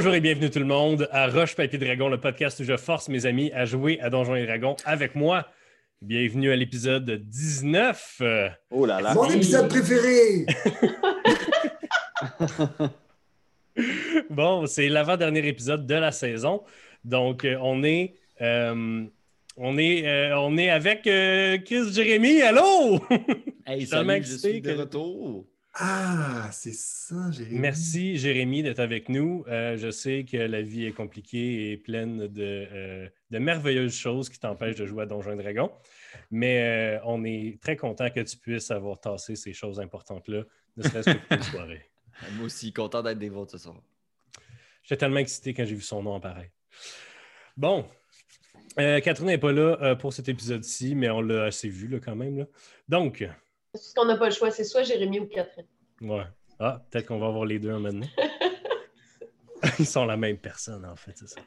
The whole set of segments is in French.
Bonjour et bienvenue tout le monde à Roche Papier Dragon, le podcast où je force mes amis à jouer à Donjons et Dragons avec moi. Bienvenue à l'épisode 19. Oh là là. Mon épisode préféré! Bon, c'est l'avant-dernier épisode de la saison. Donc, euh, on est, euh, on est, euh, on est avec euh, Chris Jérémy. Allô? Hey, salut, je suis de que- retour. Ah, c'est ça, j'ai Merci, Jérémy, d'être avec nous. Euh, je sais que la vie est compliquée et pleine de, euh, de merveilleuses choses qui t'empêchent de jouer à Donjons et Dragons. Mais euh, on est très content que tu puisses avoir tassé ces choses importantes-là, ne serait-ce que pour une soirée. Moi aussi, content d'être des vôtres ce soir. J'étais tellement excité quand j'ai vu son nom apparaître. Bon. Euh, Catherine n'est pas là euh, pour cet épisode-ci, mais on l'a assez vu là, quand même. là. Donc, Parce qu'on n'a pas le choix, c'est soit Jérémy ou Catherine. ouais. Ah, peut-être qu'on va avoir les deux en maintenant. Ils sont la même personne, en fait, c'est ça.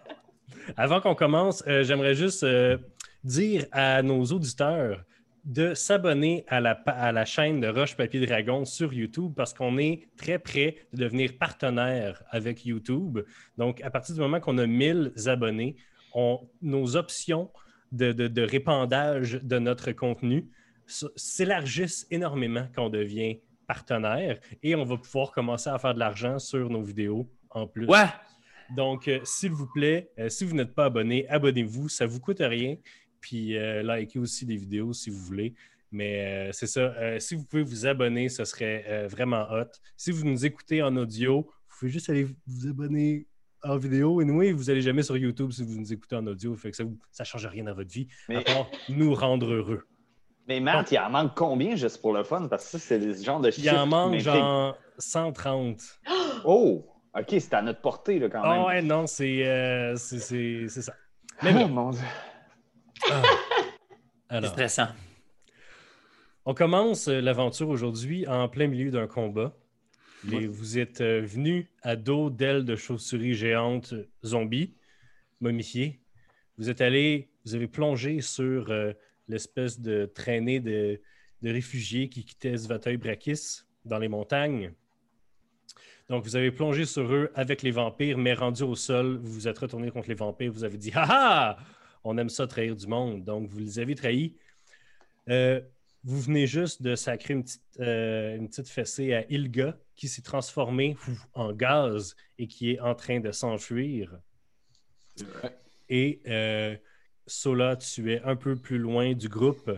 Avant qu'on commence, euh, j'aimerais juste euh, dire à nos auditeurs de s'abonner à la, à la chaîne de Roche Papier Dragon sur YouTube parce qu'on est très près de devenir partenaire avec YouTube. Donc, à partir du moment qu'on a 1000 abonnés, on- nos options de, de- de répandage de notre contenu s'élargissent énormément quand on devient partenaire et on va pouvoir commencer à faire de l'argent sur nos vidéos en plus. Ouais! Donc, euh, s'il vous plaît, euh, si vous n'êtes pas abonné, abonnez-vous. Ça ne vous coûte rien. Puis, euh, likez aussi des vidéos si vous voulez. Mais c'est ça. si vous pouvez vous abonner, ce serait vraiment hot. Si vous nous écoutez en audio, vous pouvez juste aller vous abonner en vidéo. Et nous, vous n'allez jamais sur YouTube si vous nous écoutez en audio. Fait que ça ne change rien dans votre vie, à Mais, part nous rendre heureux. Mais Matt, il en manque combien juste pour le fun? Parce que ça, c'est le genre de Il chiffre en manque genre 130. Oh! OK, c'est à notre portée, là, quand même. Ah ouais, non, c'est euh, c'est- c'est- c'est ça. Mais Oh, bon. mon Dieu. Ah. C'est Alors, stressant. On commence euh, l'aventure aujourd'hui en plein milieu d'un combat. Les- vous êtes euh, venus à dos d'ailes de chauves-souris géantes zombies, momifiées. Vous êtes allé, vous avez plongé sur euh, l'espèce de traînée de, de réfugiés qui quittaient Svateuil Brakis dans les montagnes. Donc, vous avez plongé sur eux avec les vampires, mais rendu au sol, vous vous êtes retourné contre les vampires. Vous avez dit Ah ah On aime ça trahir du monde. Donc, vous les avez trahis. Euh, vous venez juste de sacrer une petite, euh, une petite fessée à Ilga qui s'est transformée en gaz et qui est en train de s'enfuir. Et euh, Sola, tu es un peu plus loin du groupe.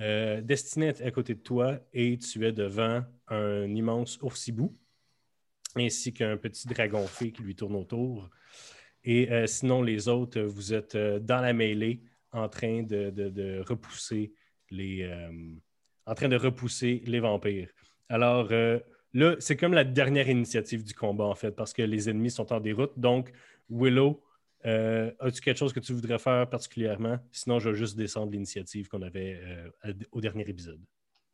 Euh, Destiné est à côté de toi et tu es devant un immense oursibou ainsi qu'un petit dragon fée qui lui tourne autour. Et euh, sinon, les autres, vous êtes euh, dans la mêlée en train de, repousser les, euh, en train de repousser les vampires. Alors là, c'est comme la dernière initiative du combat, en fait, parce que les ennemis sont en déroute. Donc, Willow, euh, as-tu quelque chose que tu voudrais faire particulièrement? Sinon, je vais juste descendre l'initiative qu'on avait euh, au dernier épisode.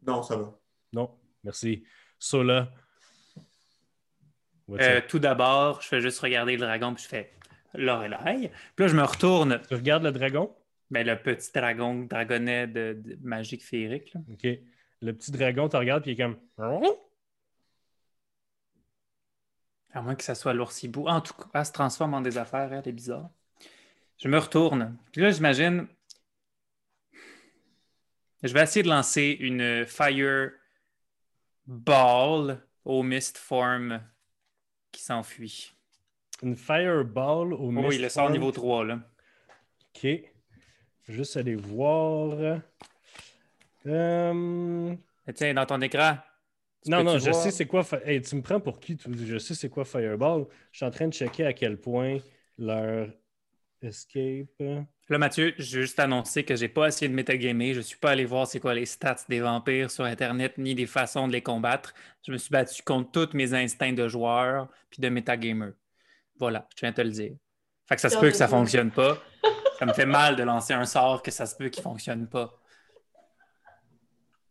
Non, ça va. Non? Merci. Sola. Euh, tout d'abord, je fais juste regarder le dragon, puis je fais Lorelai. Puis là, je me retourne. Tu regardes le dragon? Ben, le petit dragon, dragonnet de, de magique féerique. là. OK. Le petit dragon te regarde puis il est comme. À moins que ça soit l'oursibou. En tout cas, elle se transforme en des affaires, elle est bizarre. Je me retourne. Puis là, j'imagine. Je vais essayer de lancer une Fire Ball au Mist Form qui s'enfuit. Une fireball au Mist il le sort niveau 3, là. OK. Juste aller voir. Euh, Tiens, dans ton écran. Tu Non, non, je voir? sais c'est quoi. Hey, tu me prends pour qui? toi? Je sais c'est quoi Fireball. Je suis en train de checker à quel point leur escape. Là, Mathieu, j'ai juste annoncé que j'ai pas essayé de metagamer. Je suis pas allé voir c'est quoi les stats des vampires sur Internet ni des façons de les combattre. Je me suis battu contre tous mes instincts de joueur puis de metagamer. Voilà, je viens de te le dire. Fait que ça se peut que ça fonctionne pas. Ça me fait mal de lancer un sort que ça se peut qu'il fonctionne pas.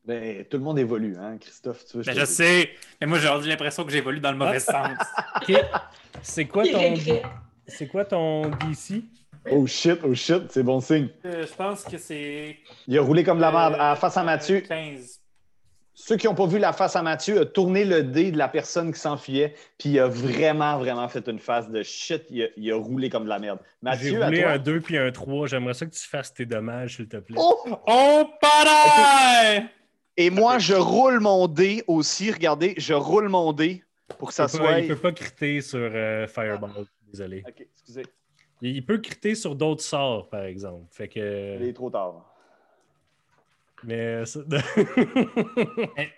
Ben, tout le monde évolue, hein, Christophe? Tu veux, Mais te je dise? sais, mais moi j'ai aujourd'hui l'impression que j'évolue dans le mauvais sens. OK. C'est quoi ton. C'est quoi ton DC? Oh shit, oh shit, c'est bon signe. Euh, je pense que c'est Il a roulé comme de la merde. À face à Mathieu. 15. ceux qui n'ont pas vu la face à Mathieu, a tourné le dé de la personne qui s'enfuyait, puis il a vraiment, vraiment fait une face de shit. Il a, il a roulé comme de la merde. J'ai Mathieu, à roulé toi. un 2 puis un 3. J'aimerais ça que tu fasses tes dommages, s'il te plaît. Oh! Oh, pareil! Et moi, je roule mon dé aussi. Regardez, je roule mon dé pour que ça il, peut soit. il peut pas criter sur euh, Fireball. Désolé. Ok, excusez, Il, il peut criter sur d'autres sorts, par exemple. Fait que. il est trop tard. Mais ça-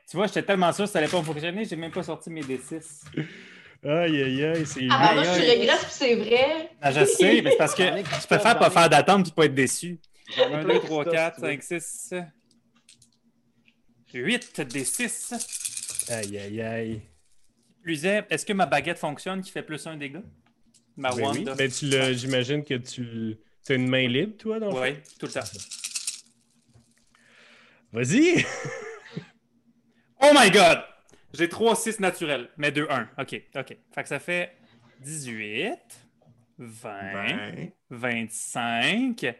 tu vois, j'étais tellement sûr que ça allait pas fonctionner, j'ai même pas sorti mes D6. aïe, aïe, aïe, c'est Ah, Aïe, moi, je aïe. regrette, puis c'est vrai. Ah, je sais, mais c'est parce que ai je préfère pas faire d'attente et pas être déçu. J'en ai 1, plein 2, qui 3, stuff, 4, si tu veux. 5, 6. 8 D6. Aïe, aïe, aïe. Plus est, est-ce que ma baguette fonctionne qui fait plus un dégât? Ma Ben oui. wand? Ben, tu l'as- j'imagine que tu as une main libre, toi, dans le fond? Oui, tout le temps. Vas-y! Oh my god! J'ai 3 6 naturels, mais 2 1. OK, OK. Fait que ça fait 18, 20, Ben, 25,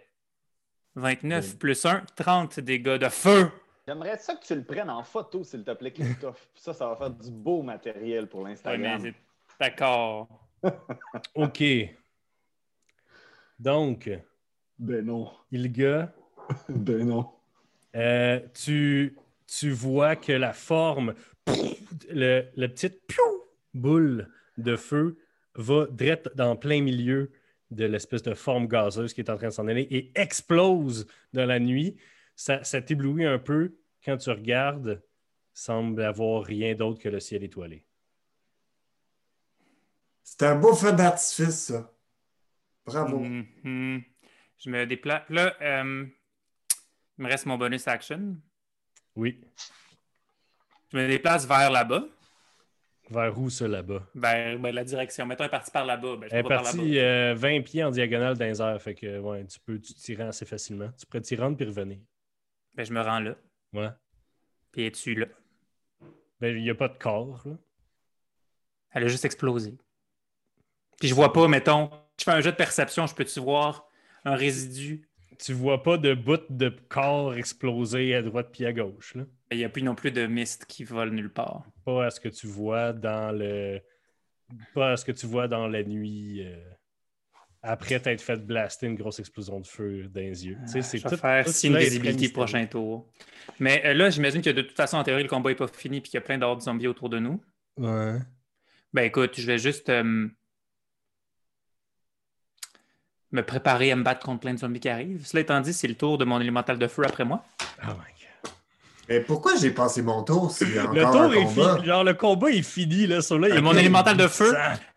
29 plus 1, 30 dégâts de feu. J'aimerais ça que tu le prennes en photo, s'il te plaît, Christophe. Puis ça, ça va faire du beau matériel pour Ouais, mais l'Instagram. c'est- D'accord. OK. Donc, ben non. Ilga, Ben non. euh, tu, tu vois que la forme, le, la petite boule de feu va direct dans plein milieu de l'espèce de forme gazeuse qui est en train de s'en aller et explose dans la nuit. Ça, ça t'éblouit un peu quand tu regardes. Semble avoir rien d'autre que le ciel étoilé. C'est un beau feu d'artifice, ça. Bravo. Mhm. Je me déplace. Là, euh, il me reste mon bonus action. Oui. Je me déplace vers là-bas, Vers où ça là-bas? vers ben, la direction. Mettons, elle est partie par là-bas. Ben, je Elle est partie là-bas. euh, 20 pieds en diagonale les airs. Fait que ouais, tu peux t'y rendre assez facilement. Tu pourrais t'y rendre puis revenir. Ben, je me rends là. Ouais. Puis elle est dessus là? Ben, il n'y a pas de corps. là. Elle a juste explosé. Puis je vois pas, mettons, je fais un jeu de perception, je peux-tu voir un résidu? Tu vois pas de bout de corps exploser à droite puis à gauche. Là? Il n'y a plus non plus de mist qui vole nulle part. Pas à ce que tu vois dans le. Pas à ce que tu vois dans la nuit. euh, Après t'être fait blaster une grosse explosion de feu dans les yeux. Tu sais, c'est tout- faire tout si très visibilité prochain tour. Mais euh, là, j'imagine que de toute façon, en théorie, le combat n'est pas fini puis qu'il y a plein d'autres zombies autour de nous. Ouais. Ben écoute, je vais juste euh, me préparer à me battre contre plein de zombies qui arrivent. Cela étant dit, c'est le tour de mon élémental de feu après moi. Oh my god. Mais pourquoi j'ai passé mon tour a Le tour un est combat? fini. Genre, le combat est fini. Là, sur là, il y a mon élémental de feu.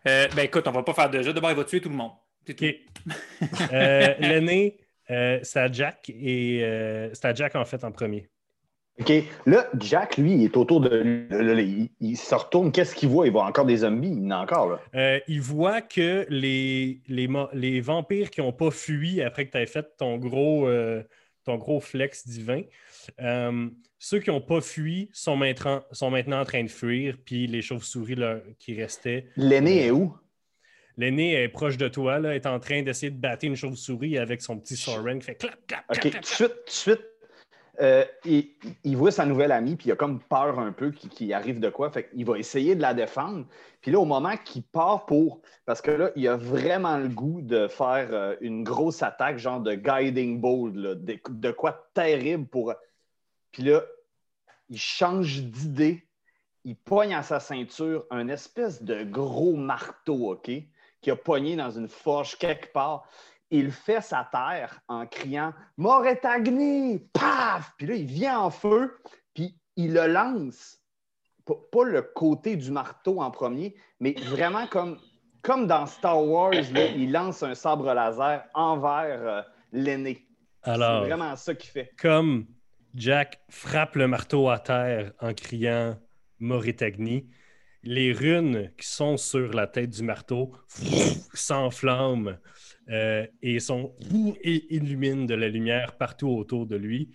Euh, ben écoute, on va pas faire de jeu. D'abord, il va tuer tout le monde. C'est tout. OK. Euh, L'aîné, euh, c'est à Jack et euh, c'est à Jack en fait en premier. OK. Là, Jack, lui, il est autour de lui. Il, il se retourne. Qu'est-ce qu'il voit? Il voit encore des zombies? Il en a encore, là. Euh, il voit que les, les, mo- les vampires qui n'ont pas fui après que tu aies fait ton gros, euh, ton gros flex divin, euh, ceux qui n'ont pas fui sont maintenant, sont maintenant en train de fuir, puis les chauves-souris là, qui restaient. L'aîné est où? L'aîné est proche de toi, là, est en train d'essayer de battre une chauve-souris avec son petit soren qui fait clap, clap, OK. clap, Tout clap, de suite, tout de suite, euh, il, il voit sa nouvelle amie, puis il a comme peur un peu qu'il arrive de quoi. Fait qu'il va essayer de la défendre. Puis là, au moment qu'il part pour. Parce que là, il a vraiment le goût de faire euh, une grosse attaque, genre de guiding bolt, là, de, de quoi terrible pour. Puis là, il change d'idée. Il pogne à sa ceinture un espèce de gros marteau, OK? Qui a pogné dans une forge quelque part il fait sa terre en criant Moretagni! Paf! Puis là, il vient en feu, puis il le lance. P- Pas le côté du marteau en premier, mais vraiment comme, comme dans Star Wars, là, il lance un sabre laser envers euh, l'aîné. Alors, C'est vraiment ça qu'il fait. comme Jack frappe le marteau à terre en criant Moritagni, les runes qui sont sur la tête du marteau s'enflamment euh, et, sont, et illuminent de la lumière partout autour de lui.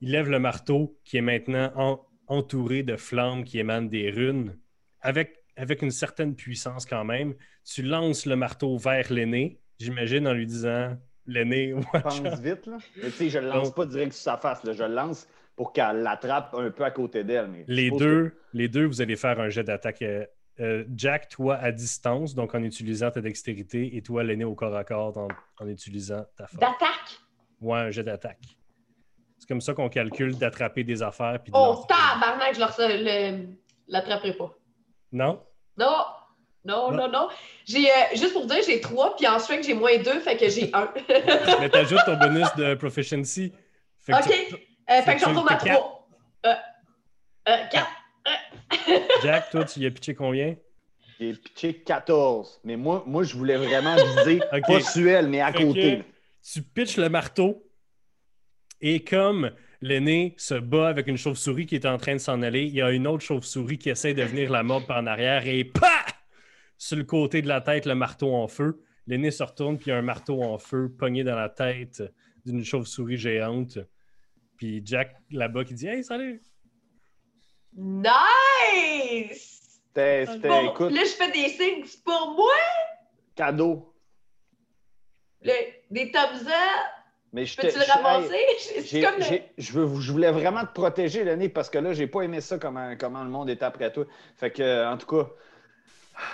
Il lève le marteau qui est maintenant en- entouré de flammes qui émanent des runes avec, avec une certaine puissance quand même. Tu lances le marteau vers l'aîné, j'imagine, en lui disant L'aîné, watch Pense vite, là. Mais tu sais, je le lance pas direct sur sa face, là. je le lance pour qu'elle l'attrape un peu à côté d'elle. mais Les deux, les deux, vous allez faire un jet d'attaque. Euh, euh, Jack, toi à distance, donc en utilisant ta dextérité, et toi, l'aîné au corps à corps en, en utilisant ta force. D'attaque? Ouais, un jet d'attaque. C'est comme ça qu'on calcule d'attraper des affaires. Puis de Oh, tabarnak, je l'attraperai pas. Non? Non, non, non, non. J'ai, euh, juste pour dire, j'ai trois, puis en strength, j'ai moins deux, fait que j'ai un. Mais t'ajoutes ton bonus de proficiency. Fait que OK. tu- Euh, fait que j'en le retourne à fais trois. Euh, euh, quatre. Jack, toi, tu y as pitché combien? J'ai pitché 14. Mais moi, moi je voulais vraiment viser, Ok. pas Suel, mais à Fait côté. tu pitches le marteau et comme l'aîné se bat avec une chauve-souris qui est en train de s'en aller, il y a une autre chauve-souris qui essaie de venir la mordre par en arrière et PAH! Sur le côté de la tête, le marteau en feu. L'aîné se retourne, puis il y a un marteau en feu pogné dans la tête d'une chauve-souris géante. Puis Jack là-bas qui dit Hey, salut! Nice! C'était, c'était, Bon, écoute, là, je fais des signes c'est pour moi? cadeau. Le- des thumbs up? Mais je Peux-tu te- le je- ramasser? je, veux, je voulais vraiment te protéger, Lenny, parce que là, j'ai pas aimé ça comment, comment le monde était après toi. Fait que, euh, en tout cas,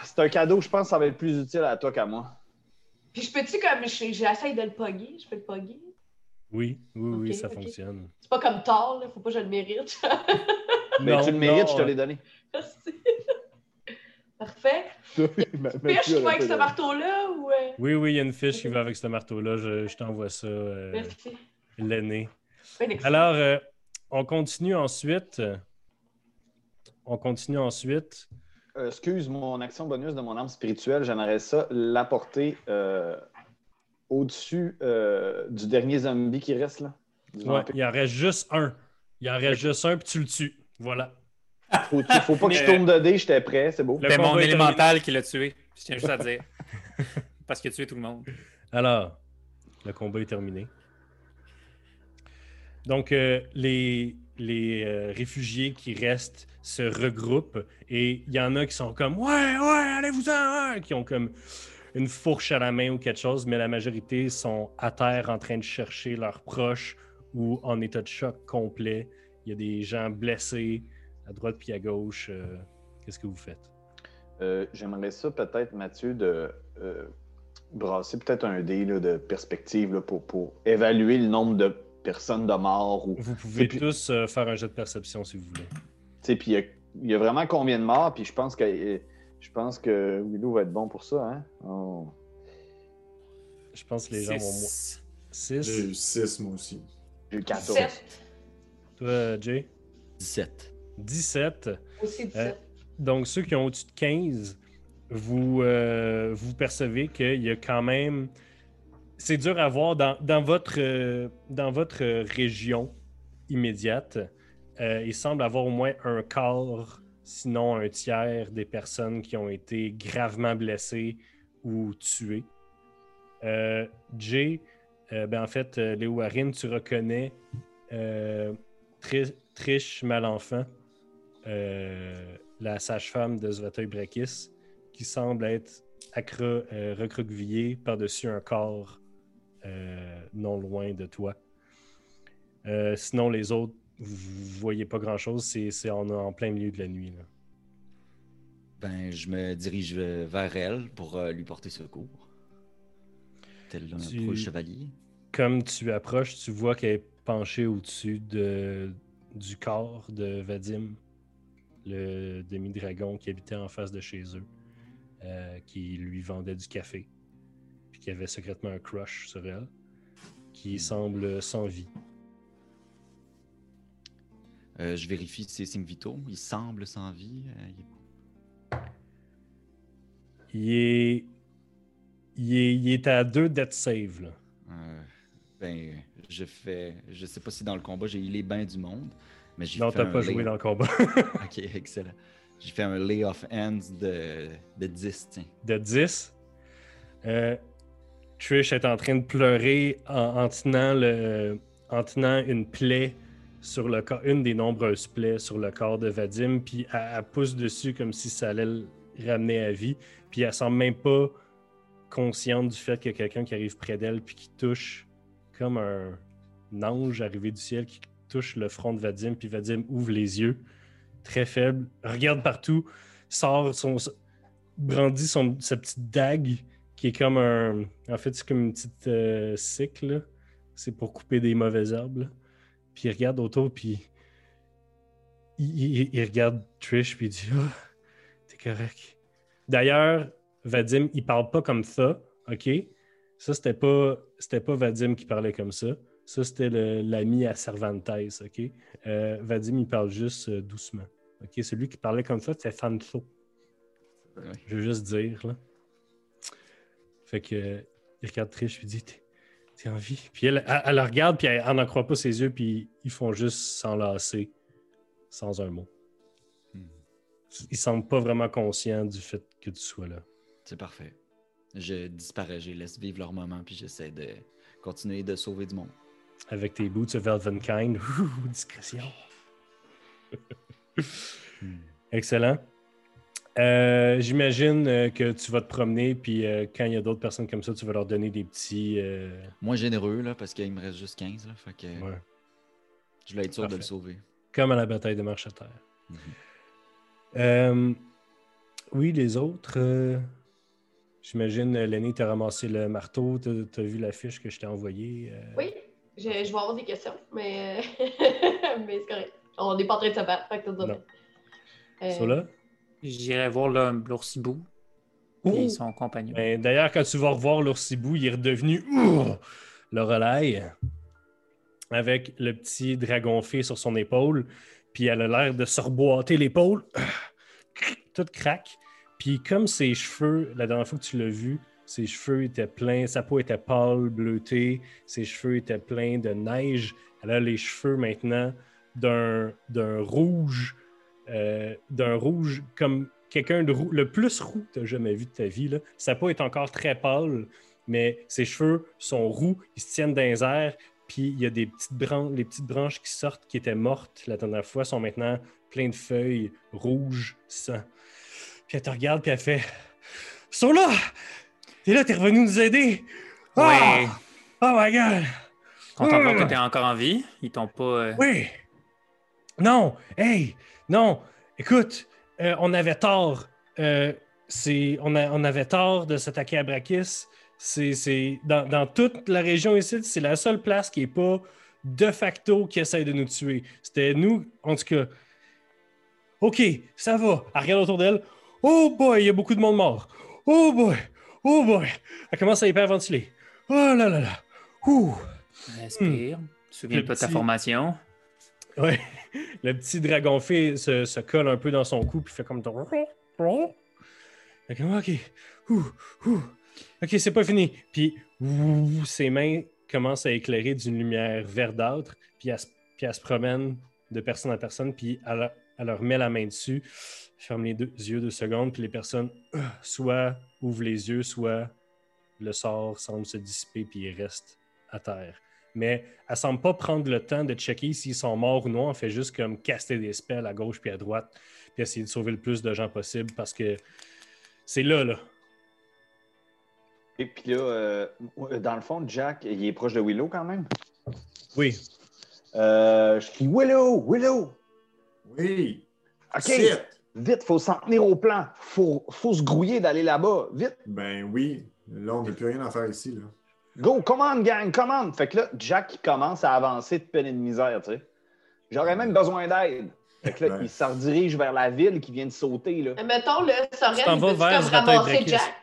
c'est un cadeau, je pense que ça va être plus utile à toi qu'à moi. Puis je peux-tu comme je- j'essaye de le pogger? Je peux le pogger? Oui, oui, oui, ça fonctionne. C'est pas comme Thor, là. Faut pas que je le mérite. Mais Non, tu le mérites, non, je te l'ai donné. Merci. Parfait. Mathieu Fiche, aurait vas avec ce marteau-là ou. euh, Oui, oui, il y a une fiche qui va avec ce marteau-là. Je, je t'envoie ça, euh, Merci. l'aîné. Ben, excellent. Alors, euh, on continue ensuite. On continue ensuite. Euh, excuse, mon action bonus de mon arme spirituelle, j'aimerais ça l'apporter euh, au-dessus euh, du dernier zombie qui reste là. Ouais, il en reste juste un. Il en reste juste un, puis tu le tues. Voilà. Faut, faut pas que je tourne de dés, j'étais prêt, c'est beau. C'est mon élémental qui l'a tué. Je tiens juste à dire. Parce qu'il a tué tout le monde. Alors, le combat est terminé. Donc, euh, les, les euh, réfugiés qui restent se regroupent et il y en a qui sont comme Ouais, ouais, allez-vous-en, hein! qui ont comme une fourche à la main ou quelque chose, mais la majorité sont à terre en train de chercher leurs proches ou en état de choc complet. Il y a des gens blessés à droite puis à gauche. Euh, Qu'est-ce que vous faites? Euh, J'aimerais ça peut-être, Mathieu, de euh, brasser peut-être un dé là, de perspective là, pour, pour évaluer le nombre de personnes de morts. Ou, Vous pouvez puis- tous euh, faire un jet de perception si vous voulez. Puis il y y, a vraiment combien de morts, puis je pense que je pense que Willow va être bon pour ça, hein? Oh. Je pense que les gens vont moins. Six. 6. J'ai eu 6, moi aussi. J'ai eu 14. Sept. Toi, Jay? 17. 17. Aussi 17. Euh, Donc, ceux qui ont au-dessus de 15, vous, euh, vous percevez qu'il y a quand même. C'est dur à voir dans, dans votre, euh, dans votre région immédiate. euh, il semble avoir au moins un quart, sinon un tiers des personnes qui ont été gravement blessées ou tuées. Euh, Jay, euh, ben en fait, euh, Léo Harin, tu reconnais euh, Tri- Trish Malenfant, euh, la sage-femme de Zvateuil Brakis, qui semble être recroquevillée par-dessus un corps non loin de toi. Sinon, les autres, vous voyez pas grand-chose, c'est c'est en, en plein milieu de la nuit. là. Ben, je me dirige euh, vers elle pour euh, lui porter secours. Tel un Tu- chevalier. Comme tu approches, tu vois qu'elle est penchée au-dessus de, du corps de Vadim, le demi-dragon qui habitait en face de chez eux, euh, qui lui vendait du café, puis qui avait secrètement un crush sur elle, qui semble sans vie. Euh, je vérifie ses signes vitaux. Il semble sans vie. Euh, il est- Il est, il est, à deux death save. Là. Euh, ben, je fais. Je sais pas si dans le combat j'ai eu les bains du monde, mais j'ai Non, t'as pas lay- joué dans le combat. Ok, excellent. J'ai fait un lay of hands de, de 10, tiens. de 10. Euh, Trish est en train de pleurer en, en tenant, le, en tenant une plaie sur le corps, une des nombreuses plaies sur le corps de Vadim, puis elle, pousse dessus comme si ça allait le ramener à vie, puis elle semble même pas consciente du fait qu'il y a quelqu'un qui arrive près d'elle puis qui touche comme un, ange arrivé du ciel qui touche le front de Vadim, puis Vadim ouvre les yeux, très faible, regarde partout, sort son. brandit son, sa petite dague, qui est comme un. En fait, c'est comme une petite euh, cycle. C'est pour couper des mauvaises herbes. Puis il regarde autour, puis. Il, il- il regarde Trish, puis il dit Ah, T'es correct. D'ailleurs, Vadim, il parle pas comme ça, OK? Ça, c'était pas, c'était pas Vadim qui parlait comme ça. Ça, c'était l'ami à Cervantes, OK? Euh, Vadim, il parle juste euh, doucement. OK? Celui qui parlait comme ça, c'était. Ouais. Je veux juste dire, là. Fait que, il regarde Trish, puis il dit T'es en vie? Puis elle, elle, elle le regarde, puis elle, elle n'en croit pas ses yeux, puis ils font juste s'enlacer sans un mot. Hmm. Ils semblent pas vraiment conscients du fait que tu sois là. C'est parfait. Je disparais, je laisse vivre leur moment, puis j'essaie de continuer de sauver du monde. Avec tes boots of Elvenkind. Discrétion. Excellent. Euh, J'imagine euh, que tu vas te promener, puis euh, quand il y a d'autres personnes comme ça, tu vas leur donner des petits. euh, Moins généreux, là, parce qu'il me reste juste 15, là, fait que ouais. je voulais être sûr de le sauver. Comme à la bataille de marche à terre. Mhm. Euh, oui, les autres. euh, J'imagine, Lenny, t'as ramassé le marteau, t'as as vu la fiche que je t'ai envoyée. euh, Oui, je, je vais avoir des questions, mais, mais c'est correct. On n'est pas en train de se battre, fait que. Euh, ça, là? J'irai voir l'oursibou et son compagnon. Ben, D'ailleurs, quand tu vas revoir l'oursibou, il est redevenu ouh, le relais avec le petit dragon fée sur son épaule. Puis elle a l'air de se reboîter l'épaule. Tout craque. Puis comme ses cheveux, la dernière fois que tu l'as vu, ses cheveux étaient pleins, sa peau était pâle, bleutée, ses cheveux étaient pleins de neige. Elle a les cheveux maintenant d'un rouge, euh, d'un rouge comme quelqu'un de roux, le plus roux que tu as jamais vu de ta vie. Là. Sa peau est encore très pâle, mais ses cheveux sont roux, ils se tiennent dans les airs, puis il y a des petites branches, les petites branches qui sortent, qui étaient mortes la dernière fois, sont maintenant pleines de feuilles rouges, sang. Puis elle te regarde, puis elle fait Ils sont là T'es là, t'es revenu nous aider Ah! Ouais. Oh my god Content de voir Ah! que t'es encore en vie. Ils t'ont pas. euh, Oui. Non. Hey. Non. Écoute, euh, on avait tort. Euh, c'est, on, a- on avait tort de s'attaquer à Brakis. C'est, c'est- dans, dans toute la région ici, c'est la seule place qui n'est pas de facto qui essaie de nous tuer. C'était nous, en tout cas. OK, ça va. Elle regarde autour d'elle. Oh boy, il y a beaucoup de monde mort. Oh boy. Oh boy. Elle commence à hyperventiler. Oh là là là. Ouh. Respire. Souviens Le pas de ta petit- formation. Ouais. Le petit dragon fée se, colle un peu dans son cou puis fait comme Fait OK. OK, c'est pas fini. Puis ses mains commencent à éclairer d'une lumière verdâtre, puis elle, se- puis elle se promène de personne à personne, puis elle leur met la main dessus, ferme les deux yeux deux secondes, puis les personnes euh, soit ouvrent les yeux, soit le sort semble se dissiper, puis ils restent à terre. Mais elle semble pas prendre le temps de checker s'ils sont morts ou non. Elle fait juste comme caster des spells à gauche puis à droite, puis essayer de sauver le plus de gens possible parce que c'est là, là. Et puis là, euh, dans le fond, Jack, il est proche de Willow quand même? Oui. Euh, je crie Willow, Willow. Oui. OK, Shit. vite, faut s'en tenir au plan. Faut, faut se grouiller d'aller là-bas. Vite, Ben oui. Là, on n'a plus rien à faire ici. Là. Go, commande, gang, commande. Fait que là, Jack il commence à avancer de peine et de misère, tu sais. J'aurais même besoin d'aide. Fait que là, Ouais. il se redirige vers la ville qui vient de sauter, là. Mais mettons, le Soren, peut-tu vers comme ramasser. Jack?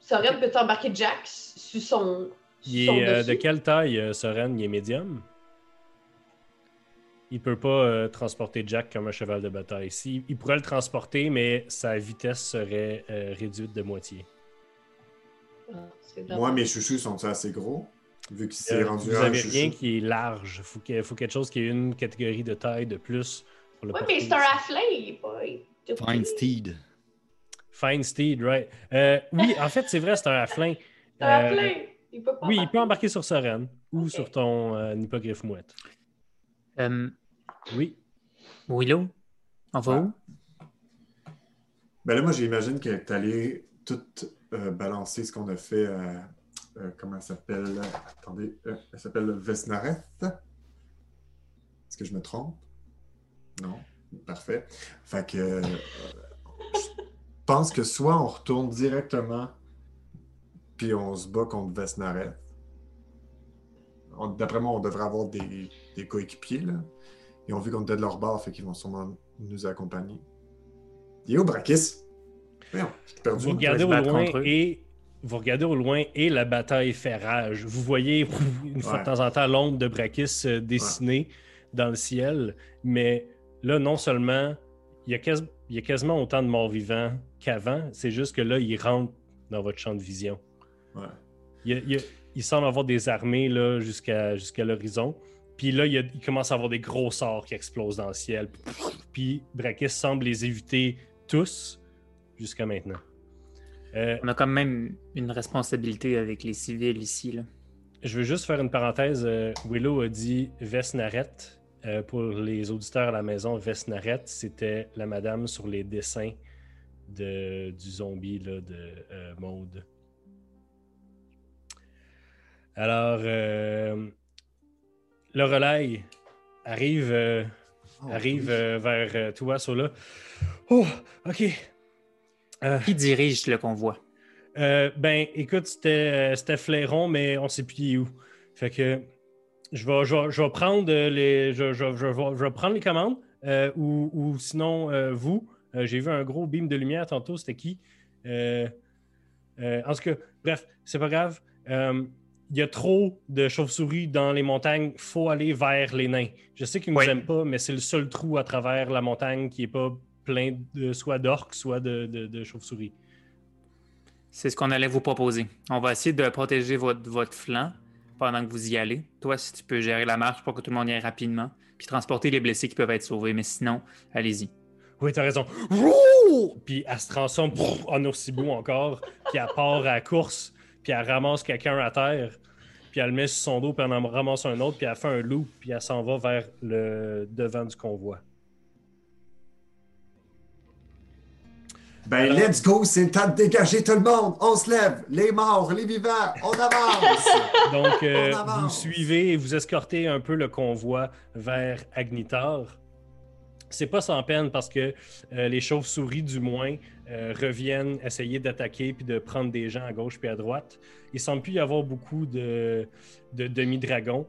Soren, peut-tu embarquer Jack sur son. Il est euh, de quelle taille, euh, Soren? Il est médium? Il peut pas euh, transporter Jack comme un cheval de bataille. Si, il pourrait le transporter, mais sa vitesse serait euh, réduite de moitié. Moi, mes chouchous sont assez gros? Vu qu'il s'est Euh, rendu vous un avez chouchou. rien qui est large. Il faut, qu'il- faut quelque chose qui ait une catégorie de taille de plus. Pour le Oui, mais c'est un afflin, il il tout Fine. Steed. Fine Steed, right. Euh, oui, en fait, c'est vrai, c'est un halfling. C'est un Euh, afflin. Il peut pas oui, il peut embarquer. sur Soren ou sur ton euh, hippogriffe mouette. Euh, Oui. Willow, on va où? Ben là, moi, j'imagine que tu allé tout euh, balancer ce qu'on a fait. euh, euh, comment elle s'appelle? Attendez, euh, elle s'appelle Vesnareth. Est-ce que je me trompe? Non? Parfait. Fait que je pense que soit on retourne directement puis on se bat contre Vesnaret. D'après moi, on devrait avoir des, coéquipiers, là. Ils ont vu qu'on était de leur bord, fait qu'ils vont sûrement nous accompagner. Où, Brakis? Perdu. Vous regardez se au loin et vous regardez au loin et la bataille fait rage. Vous voyez une fois Ouais. de temps en temps l'ombre de Brakis se dessiner dans le ciel, mais là non seulement il y a, quasi- il y a quasiment autant de morts vivants qu'avant, c'est juste que là il rentre dans votre champ de vision. Ouais. Il, y a- il y a- il semble avoir des armées là jusqu'à jusqu'à l'horizon. Puis là, il, a- il commence à avoir des gros sorts qui explosent dans le ciel. Puis Brakis semble les éviter tous jusqu'à maintenant. Euh, On a quand même une responsabilité avec les civils ici. Là. Je veux juste faire une parenthèse. euh, Willow a dit Vesnaret. Euh, pour les auditeurs à la maison, Vesnaret, c'était la madame sur les dessins de, du zombie là, de euh, Maude. Alors, euh, le relais arrive, euh, Oh, arrive oui. euh, vers toi, Sola. Oh, ok. Euh, Qui dirige le convoi? euh, ben, écoute, c'était euh, c'était Flairon, mais on sait plus il où. Fait que je vais, je vais, je vais prendre les, je, je- je vais, prendre les commandes, euh, ou, ou sinon vous. J'ai vu un gros beam de lumière tantôt. C'était qui? En tout cas, bref, c'est pas grave. Il y a trop de chauves-souris dans les montagnes. faut aller vers les nains. Je sais qu'ils ne nous Oui. aiment pas, mais c'est le seul trou à travers la montagne qui n'est pas plein de soit d'orques, soit de, de- de chauves-souris. C'est ce qu'on allait vous proposer. On va essayer de protéger votre, votre flanc pendant que vous y allez. Toi, si tu peux gérer la marche pour que tout le monde y aille rapidement, puis transporter les blessés qui peuvent être sauvés, mais sinon, allez-y. Oui, t'as raison. Wouh! Puis elle se transforme en oursibou encore, puis elle part à la course, puis elle ramasse quelqu'un à terre, puis elle le met sur son dos, puis elle en ramasse un autre, puis elle fait un loup, puis elle s'en va vers le devant du convoi. Ben, Alors- let's go, c'est le temps de dégager tout le monde. On se lève, les morts, les vivants, on avance. Donc, euh, On avance. vous suivez et vous escortez un peu le convoi vers Agnitar. C'est pas sans peine parce que euh, les chauves-souris, du moins, euh, reviennent essayer d'attaquer puis de prendre des gens à gauche puis à droite. Il semble plus y avoir beaucoup de, de demi-dragons.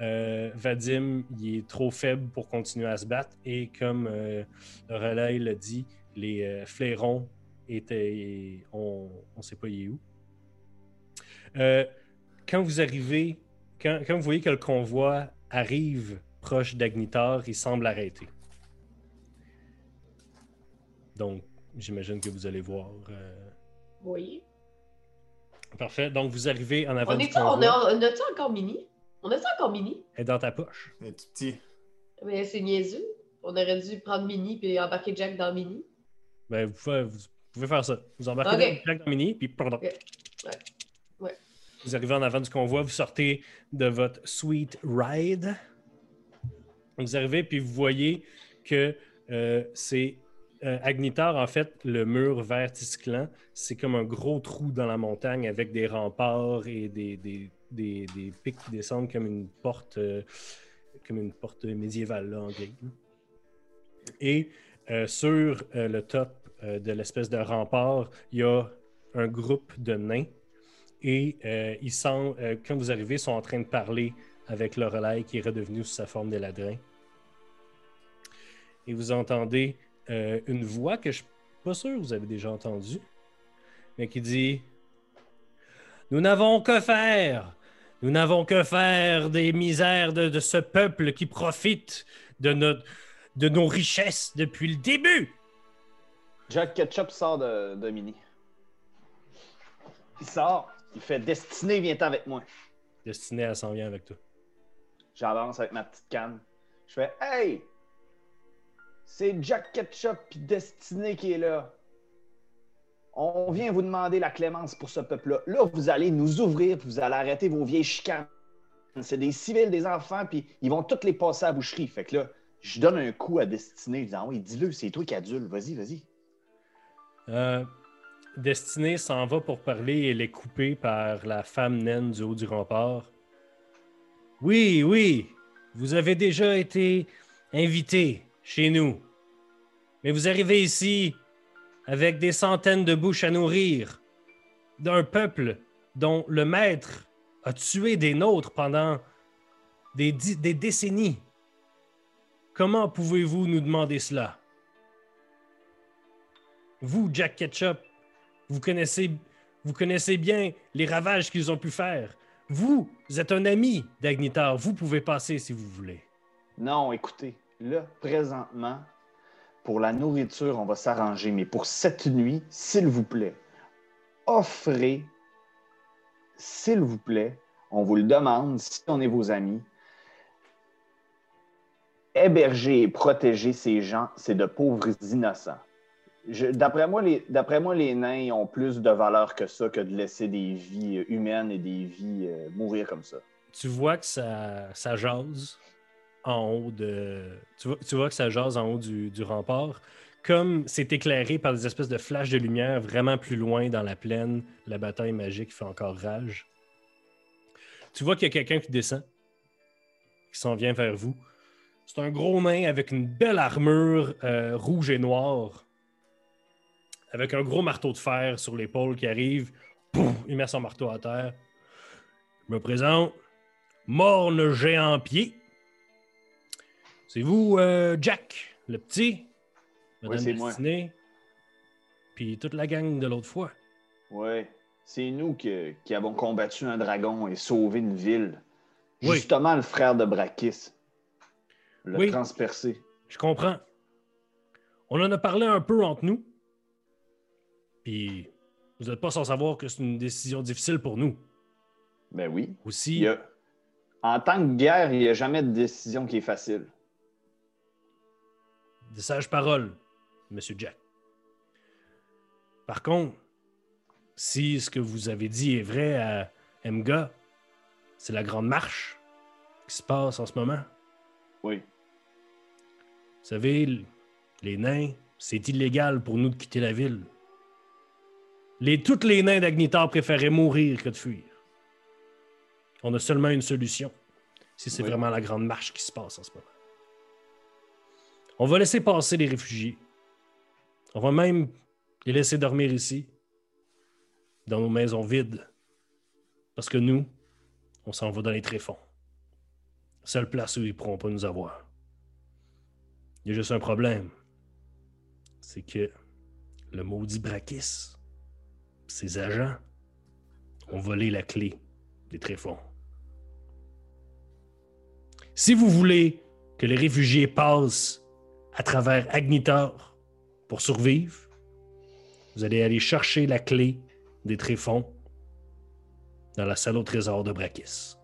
Euh, Vadim, il est trop faible pour continuer à se battre. Et comme euh, le relais l'a dit, les euh, flairons étaient. On ne sait pas il est où. Euh, quand vous arrivez, quand, quand vous voyez que le convoi arrive proche d'Agnitar, il semble arrêter. Donc, j'imagine que vous allez voir. euh, Oui. Parfait. Donc, vous arrivez en avant On du est on a, on a-tu encore mini? On a-tu encore mini? Elle est dans ta poche. Un tout petit. Mais c'est niaiseux. On aurait dû prendre mini puis embarquer Jack dans mini. Ben, vous, pouvez, vous pouvez faire ça. Vous embarquez dans le mini, puis pardon. Ok. Ouais. Ouais. Vous arrivez en avant du convoi, vous sortez de votre sweet ride. Vous arrivez, puis vous voyez que euh, c'est euh, Agnitar, en fait, le mur vert tisclant, c'est comme un gros trou dans la montagne avec des remparts et des, des, des- des pics qui descendent comme une porte, euh, comme une porte médiévale là, en grec. Et euh, sur euh, le top euh, de l'espèce de rempart, il y a un groupe de nains. Et ils sont, quand vous arrivez, ils sont en train de parler avec le relais qui est redevenu sous sa forme d'éladrin. Et vous entendez une voix que je suis pas sûr que vous avez déjà entendue, mais qui dit Nous n'avons que faire. Nous n'avons que faire des misères de ce peuple qui profite de, notre, de nos richesses depuis le début. Jack Ketchup sort de, de Mini. Il sort, il fait Destiné, viens-t'en avec moi. Destiné à s'en vient avec toi. J'avance avec ma petite canne. Je fais Hey! C'est Jack Ketchup puis Destiné qui est là. On vient vous demander la clémence pour ce peuple-là. Là, vous allez nous ouvrir, puis vous allez arrêter vos vieilles chicanes. C'est des civils, des enfants, puis ils vont toutes les passer à la boucherie. Fait que là, je donne un coup à Destiné. Je dis Ah oui, dis-le, c'est toi qui adule. Vas-y, vas-y. Euh, Destiné s'en va pour parler et elle est coupée par la femme naine du haut du rempart. Oui, oui, vous avez déjà été invité chez nous. Mais vous arrivez ici avec des centaines de bouches à nourrir d'un peuple dont le maître a tué des nôtres pendant des, des décennies. Comment pouvez-vous nous demander cela? Vous, Jack Ketchup, vous connaissez, vous connaissez bien les ravages qu'ils ont pu faire. Vous, vous êtes un ami d'Agnitar. Vous pouvez passer si vous voulez. Non, écoutez, là, présentement, pour la nourriture, on va s'arranger, mais pour cette nuit, s'il vous plaît, offrez, s'il vous plaît, on vous le demande, si on est vos amis, héberger et protéger ces gens, c'est de pauvres innocents. D'après moi, les, moi, les nains ont plus de valeur que ça, que de laisser des vies euh, humaines et des vies euh, mourir comme ça. Tu vois que ça, ça jase en haut de. Tu vois, tu vois que ça jase en haut du, du rempart. Comme c'est éclairé par des espèces de flashs de lumière vraiment plus loin dans la plaine, la bataille magique fait encore rage. Tu vois qu'il y a quelqu'un qui descend, qui s'en vient vers vous. C'est un gros nain avec une belle armure euh, rouge et noire, avec un gros marteau de fer sur l'épaule qui arrive. Pouf, il met son marteau à terre. Je me présente. Morne géant pied. C'est vous, euh, Jack, le petit? Madame c'est moi. Puis toute la gang de l'autre fois. Oui, c'est nous que- qui avons combattu un dragon et sauvé une ville. Oui. Justement, le frère de Brakis. Le Oui. transpercé. Je comprends. On en a parlé un peu entre nous. Puis vous n'êtes pas sans savoir que c'est une décision difficile pour nous. Ben oui. Aussi, a- En tant que guerre, il n'y a jamais de décision qui est facile. de sages paroles, Monsieur Jack. Par contre, si ce que vous avez dit est vrai à Emga, c'est la grande marche qui se passe en ce moment. Oui. Vous savez, les nains, c'est illégal pour nous de quitter la ville. Les, tous les nains d'Agnitar préféraient mourir que de fuir. On a seulement une solution, si c'est Oui. vraiment la grande marche qui se passe en ce moment. On va laisser passer les réfugiés. On va même les laisser dormir ici, dans nos maisons vides. Parce que nous, on s'en va dans les tréfonds. Seule place où ils ne pourront pas nous avoir. Il y a juste un problème. C'est que le maudit Brakis, ses agents, ont volé la clé des tréfonds. Si vous voulez que les réfugiés passent à travers Agnitar pour survivre, vous allez aller chercher la clé des tréfonds dans la salle au trésor de Brakis.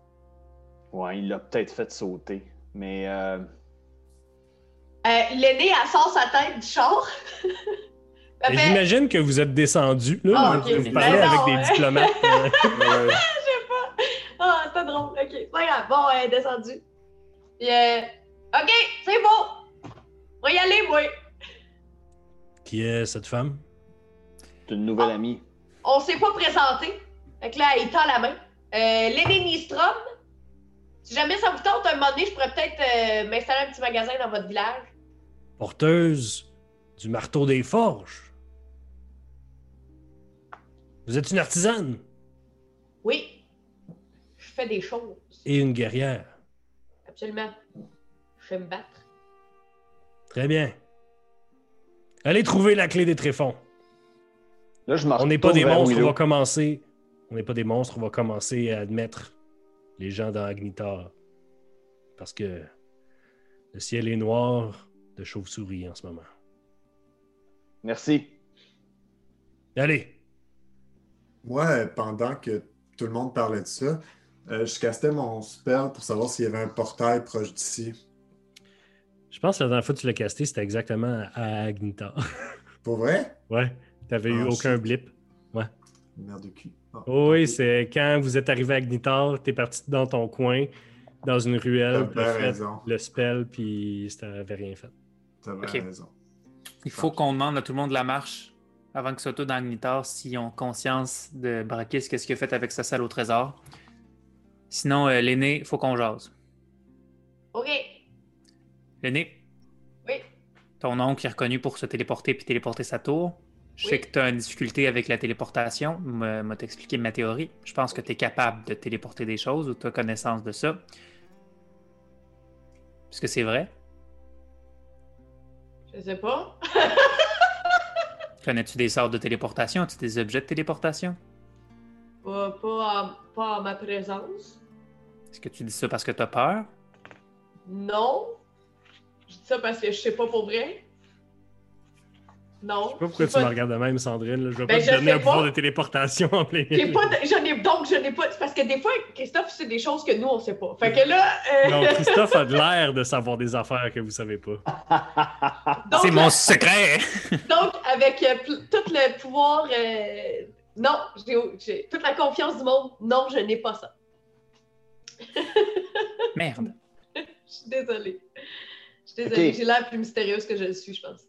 Ouais, il l'a peut-être fait sauter. Mais euh, Euh, L'aîné, elle sort sa tête du char. Elle J'imagine que vous êtes descendu. Là, Ah, vous- ok. vous parlez Ben avec des hein. diplomates. euh, ouais. Ah, c'est drôle. Ok, c'est pas grave. Bon, elle est descendue. Puis, euh, ok, c'est bon. On va y aller, moi. Qui est cette femme? C'est une nouvelle amie. On s'est pas présenté. Fait que là, il tend la main. Euh, L'aîné Nistrom. Si jamais ça vous tente, un moment donné, je pourrais peut-être euh, m'installer un petit magasin dans votre village. Porteuse du marteau des forges. Vous êtes une artisane? Oui. Je fais des choses. et une guerrière. Absolument. Je sais me battre. Très bien. Allez trouver la clé des tréfonds. Là, je On n'est pas des monstres, on va commencer. On n'est pas des monstres, on va commencer à admettre les gens dans Agnitar. Parce que le ciel est noir de chauve-souris en ce moment. Merci. Allez, Moi, pendant que tout le monde parlait de ça, euh, je castais mon spell pour savoir s'il y avait un portail proche d'ici. je pense que la dernière fois que tu l'as casté, c'était exactement à Agnitar. Pour vrai? ouais, t'avais eu Ah, aucun blip. Merde de cul. Ah, Oh oui, c'est quand vous êtes arrivé à Agnitar, t'es parti dans ton coin, dans une ruelle, fait raison. le spell, puis t'avais rien fait. Raison. Il faut qu'on demande à tout le monde de la marche avant que ce soit tout dans Agnitar s'ils ont conscience de Brakis, qu'est-ce qu'il a fait avec sa salle au trésor. Sinon, euh, l'aîné, il faut qu'on jase. OK. L'aîné, Oui. ton oncle est reconnu pour se téléporter puis téléporter sa tour. Je sais Oui. que tu as une difficulté avec la téléportation. M'a m'a t'expliqué ma théorie. Je pense que tu es capable de téléporter des choses ou tu as connaissance de ça. Est-ce que c'est vrai? Je sais pas. Connais-tu des sortes de téléportation? As-tu des objets de téléportation? Pas, pas, en, pas en ma présence. Est-ce que tu dis ça parce que tu as peur? Non. Je dis ça parce que je sais pas pour vrai. Non. Je sais pas pourquoi tu me regardes de même, Sandrine. là. Je vais Ben, pas te je donner un pouvoir de téléportation en plein J'ai milieu. pas de- j'en ai, donc, je n'ai pas. Parce que des fois, Christophe, c'est des choses que nous, on sait pas. Fait que là. euh, Non, Christophe a de l'air de savoir des affaires que vous savez pas. C'est mon secret! donc, avec euh, tout le pouvoir. euh, non, j'ai toute la confiance du monde. Non, je n'ai pas ça. Merde. Je suis désolée. Je suis désolée. J'ai l'air plus mystérieuse que je le suis, je pense.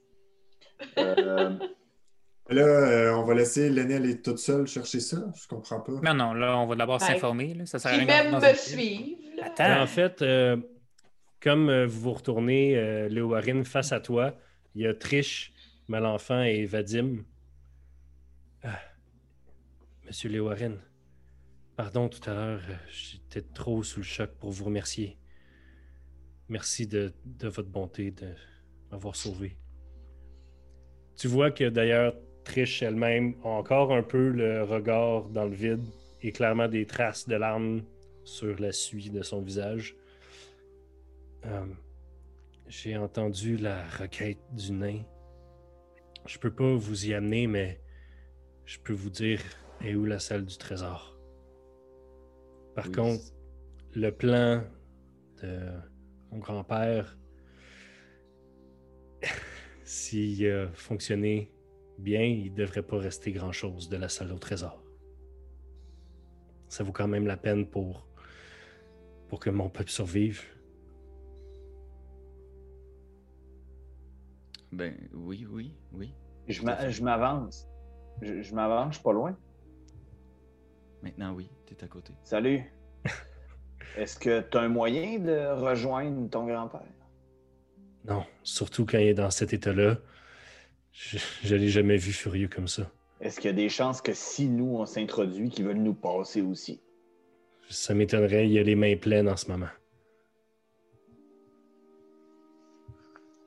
Euh, Là, euh, on va laisser l'aîné aller toute seule chercher ça. Je comprends pas. Non, non, là, on va d'abord s'informer. Ça sert à rien même me suivre. Attends. En fait, euh, comme vous vous retournez, euh, Léowarine, face à toi, il y a Trish, Malenfant et Vadim. Ah. Monsieur Léowarine, pardon tout à l'heure, euh, j'étais trop sous le choc pour vous remercier. Merci de, de votre bonté de m'avoir sauvé. Tu vois que d'ailleurs, Trish elle-même a encore un peu le regard dans le vide et clairement des traces de larmes sur la suie de son visage. Euh, J'ai entendu la requête du nain. Je peux pas vous y amener, mais je peux vous dire est où la salle du trésor? Par Oui. contre, le plan de mon grand-père, s'il a fonctionné bien, il ne devrait pas rester grand-chose de la salle au trésor. Ça vaut quand même la peine pour, pour que mon peuple survive. Ben oui, oui, oui. je m'a- je m'avance. Je, je m'avance, je suis pas loin. Maintenant, oui, t'es à côté. Salut. Est-ce que tu as un moyen de rejoindre ton grand-père? Non, surtout quand il est dans cet état-là. Je ne l'ai jamais vu furieux comme ça. Est-ce qu'il y a des chances que si nous, on s'introduit, qu'ils veulent nous passer aussi? Ça m'étonnerait, il a les mains pleines en ce moment.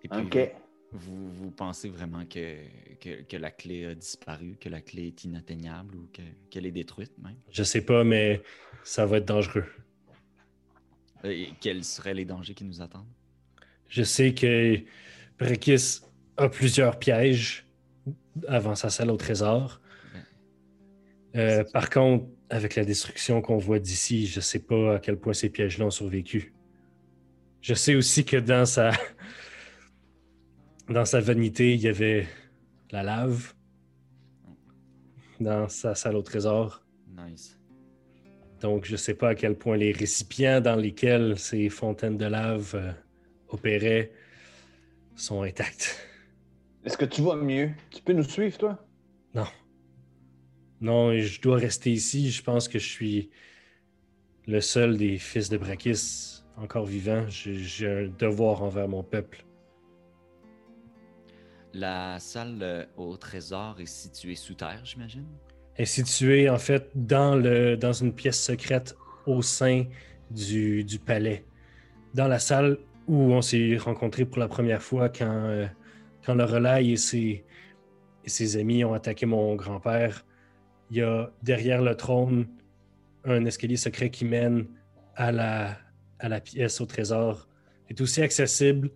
Et puis, OK. Vous, vous pensez vraiment que, que, que la clé a disparu, que la clé est inatteignable ou que- qu'elle est détruite même? Je sais pas, mais ça va être dangereux. Et quels seraient les dangers qui nous attendent? Je sais que Brekis a plusieurs pièges avant sa salle au trésor. Euh, par contre, avec la destruction qu'on voit d'ici, je sais pas à quel point ces pièges-là ont survécu. Je sais aussi que dans sa dans sa vanité, il y avait la lave. Dans sa salle au trésor. Nice. Donc, je ne sais pas à quel point les récipients dans lesquels ces fontaines de lave euh, opéraient sont intacts. Est-ce que tu vas mieux? Tu peux nous suivre, toi? Non. Non, je dois rester ici. Je pense que je suis le seul des fils de Brakis encore vivant. J'ai un devoir envers mon peuple. La salle euh, au trésor est située sous terre, j'imagine? est située en fait dans, le, dans une pièce secrète au sein du, du palais. Dans la salle où on s'est rencontrés pour la première fois quand, euh, quand le relais et ses, et ses amis ont attaqué mon grand-père. Il y a derrière le trône un escalier secret qui mène à la, à la pièce au trésor. est aussi accessible,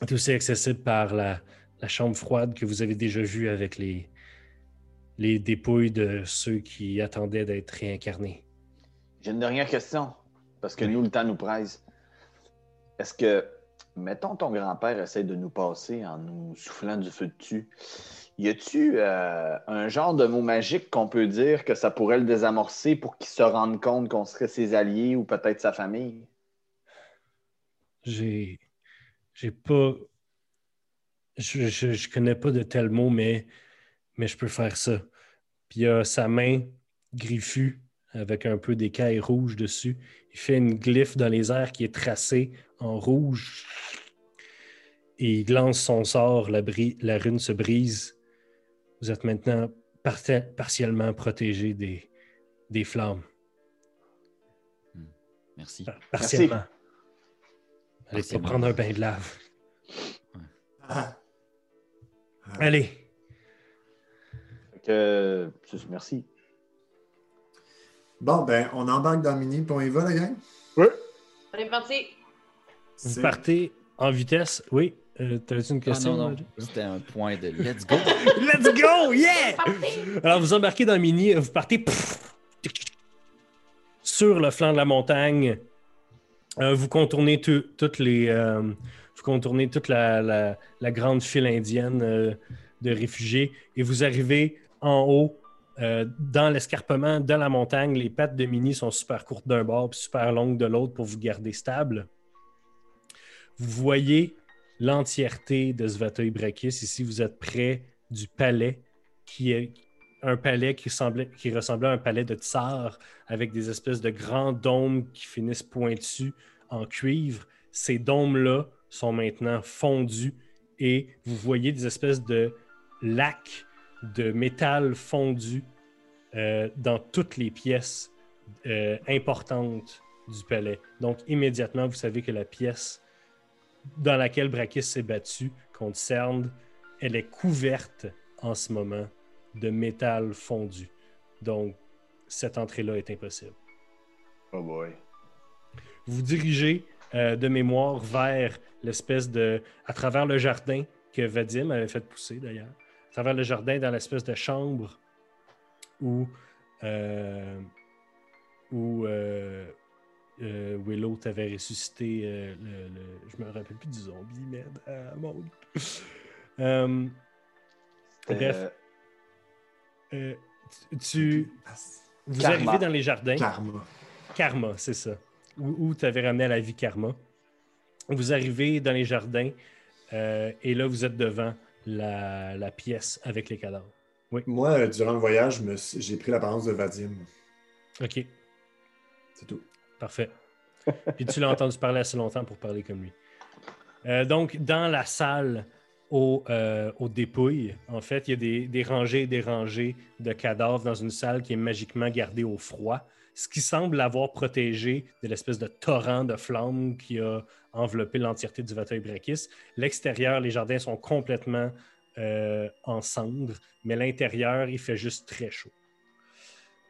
est aussi accessible par la, la chambre froide que vous avez déjà vue avec les, les dépouilles de ceux qui attendaient d'être réincarnés. J'ai une dernière question, parce que Oui. nous, le temps nous presse. Est-ce que, mettons, ton grand-père essaie de nous passer en nous soufflant du feu dessus, y a-tu euh, un genre de mot magique qu'on peut dire que ça pourrait le désamorcer pour qu'il se rende compte qu'on serait ses alliés ou peut-être sa famille? J'ai. J'ai pas. Je, je, je connais pas de tels mots, mais, mais je peux faire ça. Puis il a sa main griffue avec un peu d'écailles rouges dessus. Il fait une glyphe dans les airs qui est tracée en rouge. Et il lance son sort, la, bri- la rune se brise. Vous êtes maintenant parti- partiellement protégé des, des flammes. Merci. Par- Partiellement. Allez pas Partiellement. prendre un bain de lave. Ah. Allez. C'est- merci. Bon, ben, on embarque dans Mini, puis on y va, la gang? On est parti. Vous partez en vitesse. Oui. Euh, T'avais-tu une Ah, question? non, non. C'était un point de let's go. Let's go! Yeah! Alors, vous embarquez dans mini, vous partez pff, sur le flanc de la montagne. Euh, vous contournez tout- toutes les, euh, vous contournez toute la, grande file indienne euh, de réfugiés et vous arrivez en haut euh, dans l'escarpement de la montagne. Les pattes de mini sont super courtes d'un bord et super longues de l'autre pour vous garder stable. Vous voyez l'entièreté de Svatoy Brakis. Ici, vous êtes près du palais qui est un palais qui, qui ressemblait à un palais de tsar avec des espèces de grands dômes qui finissent pointus en cuivre. Ces dômes-là sont maintenant fondus et vous voyez des espèces de lacs de métal fondu euh, dans toutes les pièces euh, importantes du palais. Donc immédiatement, vous savez que la pièce dans laquelle Brakis s'est battu contre Cerne, elle est couverte en ce moment de métal fondu. Donc, cette entrée-là est impossible. Oh boy. Vous vous dirigez euh, de mémoire vers l'espèce de. à travers le jardin que Vadim avait fait pousser d'ailleurs. À travers le jardin, dans l'espèce de chambre où. euh, où. euh, euh, Willow t'avait ressuscité euh, le, le- Je me rappelle plus du zombie, mon Dieu. Euh, Bref. Euh, euh, tu- tu. Vous Karma. arrivez dans les jardins. Karma. Karma, c'est ça. Où, tu avais ramené à la vie Karma. Vous arrivez dans les jardins euh, et là, vous êtes devant la, la pièce avec les cadavres. Moi, euh, durant le voyage, j'ai pris l'apparence de Vadim. OK, C'est tout. parfait. Puis tu l'as entendu parler assez longtemps pour parler comme lui. Euh, donc, dans la salle au, euh, aux dépouilles, en fait, il y a des, des rangées et des rangées de cadavres dans une salle qui est magiquement gardée au froid, ce qui semble l'avoir protégé de l'espèce de torrent de flammes qui a enveloppé l'entièreté du Vateuil Brakis. L'extérieur, les jardins sont complètement euh, en cendres, mais l'intérieur, il fait juste très chaud.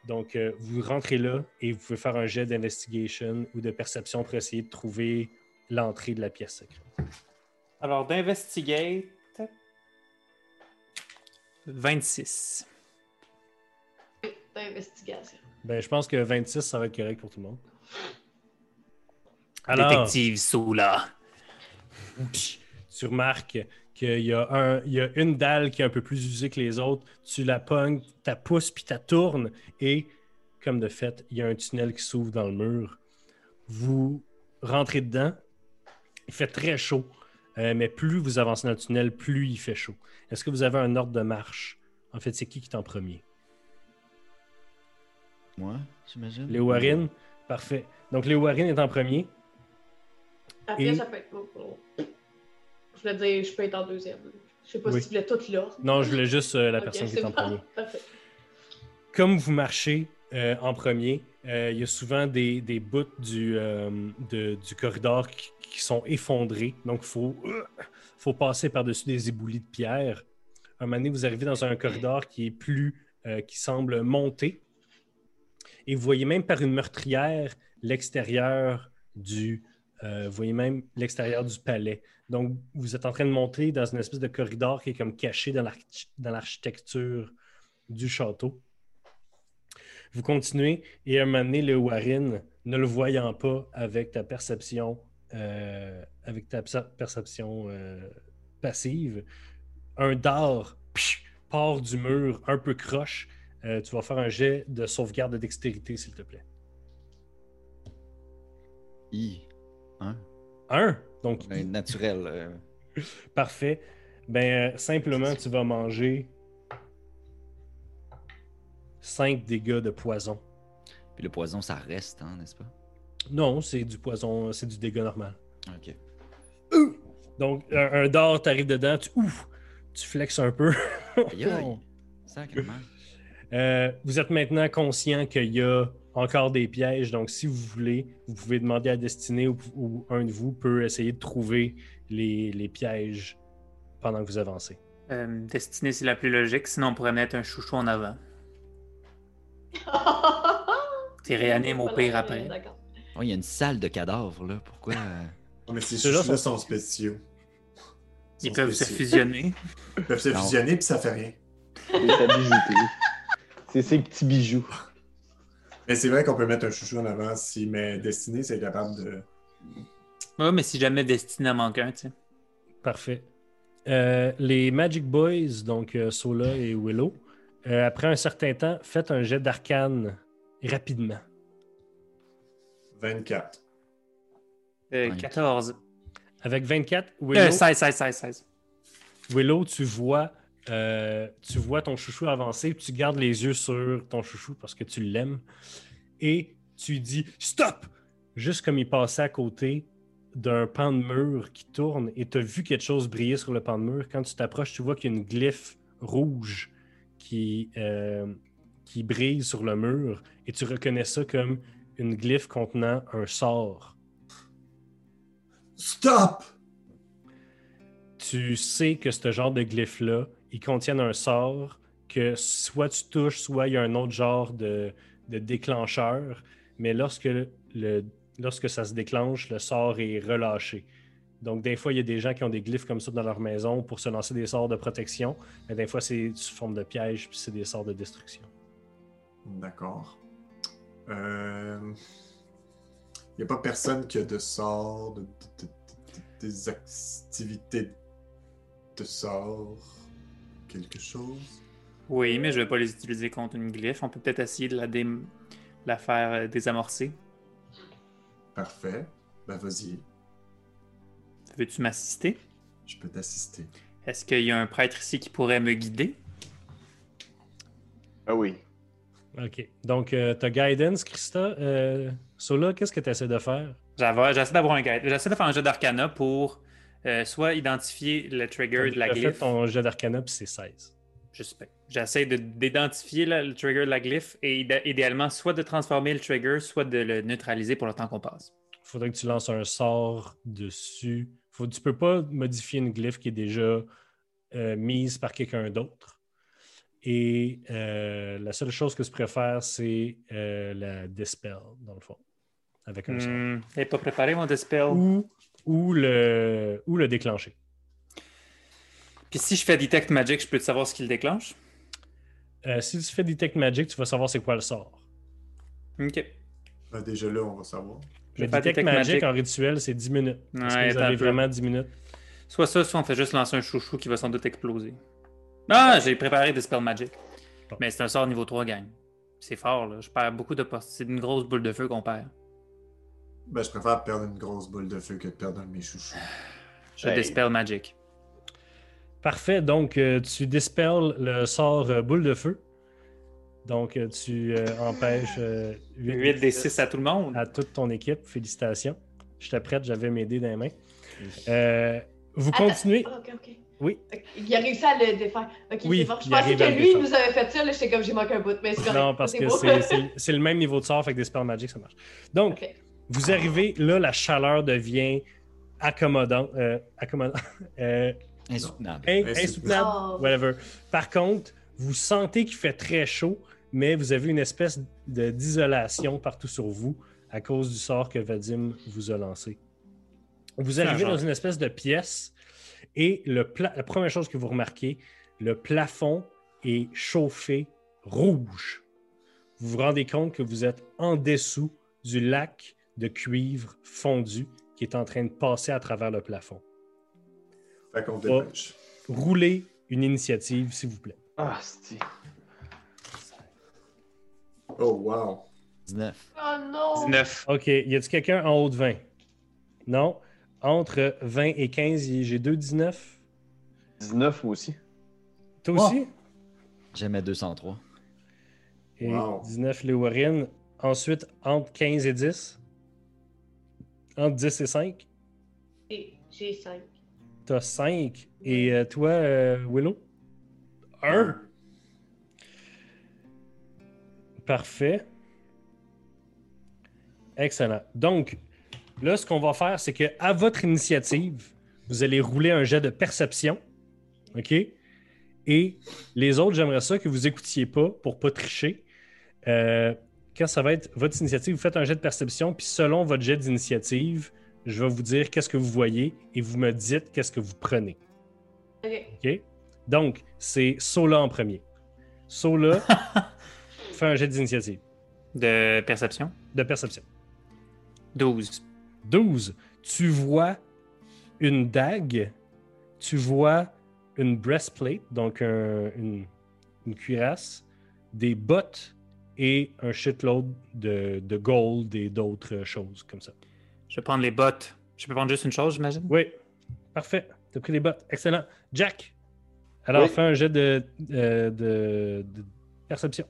Donc, euh, vous rentrez là et vous pouvez faire un jet d'investigation ou de perception pour essayer de trouver l'entrée de la pièce secrète. Alors, d'investigate. 26. D'investigation. Ben, je pense que 26, ça va être correct pour tout le monde. Alors, Détective Soula. tu remarques qu'il y, a un- il y a une dalle qui est un peu plus usée que les autres. Tu la pognes, tu pousses puis tu tournes. Et, comme de fait, il y a un tunnel qui s'ouvre dans le mur. Vous rentrez dedans. Il fait très chaud. Euh, mais plus vous avancez dans le tunnel, plus il fait chaud. Est-ce que vous avez un ordre de marche? En fait, c'est qui qui est en premier? Moi, j'imagine. Léo Warren? Parfait. Donc, Léo Warren est en premier. Après, Et- ça peut être. Je voulais dire, je peux être en deuxième. Je sais pas Oui. si tu voulais tout là. Non, je voulais juste euh, la personne qui est en premier. Parfait. comme vous marchez euh, en premier, euh, il y a souvent des, des bouts du, euh, de- du corridor qui, qui sont effondrés. Donc, il faut, faut passer par-dessus des éboulis de pierre. Un moment donné, vous arrivez dans un corridor qui est plus, euh, qui semble monter. Et vous voyez même par une meurtrière l'extérieur du, euh, voyez même l'extérieur du palais. Donc, vous êtes en train de monter dans une espèce de corridor qui est comme caché dans l'arch- dans l'architecture du château. Vous continuez et à un moment donné, le Warren, ne le voyant pas avec ta perception, euh, avec ta perce- perception euh, passive, un dard psh, part du mur un peu croche. Euh, tu vas faire un jet de sauvegarde de dextérité, s'il te plaît. I. Hein? Un? Donc, naturel. euh, parfait. Ben, euh, simplement, tu vas manger 5 dégâts de poison. Puis le poison, ça reste, hein, n'est-ce pas? Non, c'est du poison, c'est du dégât normal. Ok. Donc, un, un dard t'arrive dedans, tu, ouf, tu flexes un peu. Aïe, aïe. Sacrément. Euh, vous êtes maintenant conscient qu'il y a encore des pièges, donc si vous voulez, vous pouvez demander à Destinée ou, ou un de vous peut essayer de trouver les, les pièges pendant que vous avancez. Euh, Destinée, c'est la plus logique. Sinon, on pourrait mettre un chouchou en avant. Tu réanimes au pire après. Oh, il y a une salle de cadavres, là. Pourquoi? Oh, mais ces Ceux-là chouchous-là sont- sont spéciaux. Ils Sont peuvent se fusionner. Ils peuvent se Non. fusionner puis ça fait rien. C'est ses petits bijoux. Mais c'est vrai qu'on peut mettre un chouchou en avant si mais Destiné, c'est capable de. Ouais, mais si jamais Destinée en manque un, tu sais. Parfait. Euh, les Magic Boys, donc euh, Sola et Willow, euh, après un certain temps, faites un jet d'arcane rapidement. 24. Euh, Ouais. 14. Avec 24, Willow, Euh, 16, 16, 16, 16. Willow, tu vois, euh, tu vois ton chouchou avancer, tu gardes les yeux sur ton chouchou parce que tu l'aimes, et tu dis stop, juste comme il passait à côté d'un pan de mur qui tourne, et tu as vu quelque chose briller sur le pan de mur. Quand tu t'approches, tu vois qu'il y a une glyphe rouge qui, euh, qui brille sur le mur, et tu reconnais ça comme une glyphe contenant un sort. Stop! tu sais que ce genre de glyphes-là, ils contiennent un sort que soit tu touches, soit il y a un autre genre de, déclencheur, mais lorsque, ça se déclenche, le sort est relâché. Donc, des fois, il y a des gens qui ont des glyphes comme ça dans leur maison pour se lancer des sorts de protection, mais des fois, c'est sous forme de piège, puis c'est des sorts de destruction. D'accord. Euh... Il n'y a pas personne qui a de sort, de, de- de- de- des activités de sort, quelque chose? Oui, mais je vais pas les utiliser contre une glyphe. On peut peut-être essayer de la, dé- la faire euh, désamorcer. Parfait. Ben vas-y, Veux-tu m'assister? je peux t'assister. Est-ce qu'il y a un prêtre ici qui pourrait me guider? Ah oui. OK. Donc, tu as Guidance, Christa. Euh, Sola, qu'est-ce que tu essaies de faire? J'essaie d'avoir un guide. J'essaie de faire un jeu d'arcana pour euh, soit identifier le trigger de la as fait glyphe. ton jet d'arcana, puis c'est 16. Je sais. J'essaie de- d'identifier le trigger de la glyphe et idé- idéalement soit de transformer le trigger, soit de le neutraliser pour le temps qu'on passe. Il faudrait que tu lances un sort dessus. Faut, tu peux pas modifier une glyphe qui est déjà euh, mise par quelqu'un d'autre. Et euh, la seule chose que tu préfères, c'est la Dispel, dans le fond, avec un sort. Hmm, pas préparé mon dispel. Ou, ou, le, ou le déclencher. Puis si je fais Detect Magic, je peux te savoir ce qui le déclenche? Euh, si tu fais Detect Magic, tu vas savoir c'est quoi le sort. Ok. Ben, déjà là, on va savoir. Le Detect Detect Magic, Magic. en rituel, c'est 10 minutes. Est-ce Ouais, que vous avez vraiment 10 minutes? Soit ça, soit on fait juste lancer un chouchou qui va sans doute exploser. Ah, j'ai préparé Dispel Magic. Bon. Mais c'est un sort niveau 3, gang. C'est fort, là. Je perds beaucoup de postes. C'est une grosse boule de feu qu'on perd. Ben, je préfère perdre une grosse boule de feu que de perdre un de mes chouchous. Je Hey. Dispel Magic. Parfait. Donc, euh, tu dispelles le sort euh, boule de feu. Donc, euh, tu euh, empêches euh, 8 des 6 à tout le monde. à toute ton équipe. Félicitations. J'étais prête, j'avais mes dés dans les mains. Euh, vous continuez? Ah, ok, ok. Oui. Il a réussi à le défaire. Ok, Oui, c'est bon. Je pensais que lui, il défaire. nous avait fait ça. Là, j'étais comme, j'ai manqué un bout. Mais. Non, parce que c'est- le même niveau de sort, fait que Dispel Magic, ça marche. Donc, Ok. Vous arrivez, là, la chaleur devient accommodante. euh, accommodant euh, Insoutenable. in- Insoutenable. insoutenable. Oh. whatever. Par contre, vous sentez qu'il fait très chaud, mais vous avez une espèce de- d'isolation partout sur vous à cause du sort que Vadim vous a lancé. Vous arrivez dans une espèce de pièce et le pla- la première chose que vous remarquez, le plafond est chauffé rouge. Vous vous rendez compte que vous êtes en dessous du lac de cuivre fondu qui est en train de passer à travers le plafond. Fait qu'on Oh. dépêche. Roulez une initiative, s'il vous plaît. Ah, c'est. Oh, wow. 19. Oh non! 19. OK. Y a-t-il quelqu'un en haut de 20? Non? Entre 20 et 15, y- j'ai 2 19. 19 moi aussi. Toi Oh. aussi? J'aimais 203. Et Wow. 19, les Warren. Ensuite, entre 15 et 10. Entre 10 et 5. Et J'ai 5. T'as 5. Et euh, toi, euh, Willow? 1. Parfait. Excellent. Donc, là, ce qu'on va faire, c'est que à votre initiative, vous allez rouler un jet de perception. OK? Et les autres, j'aimerais ça que vous écoutiez pas pour pas tricher. Euh, quand ça va être votre initiative, vous faites un jet de perception, puis selon votre jet d'initiative, je vais vous dire qu'est-ce que vous voyez et vous me dites qu'est-ce que vous prenez. Ok. OK? Donc, c'est Sola en premier. Sola, fait un jet d'initiative, De perception? de perception. 12. 12. Tu vois une dague, tu vois une breastplate, donc un- une, une cuirasse, des bottes et un shitload de, de gold et d'autres choses comme ça. Je vais prendre les bottes. Je peux prendre juste une chose, j'imagine? Oui, parfait. Tu as pris les bottes. Excellent. Jack, alors Oui. fais un jet de, euh, de- de perception.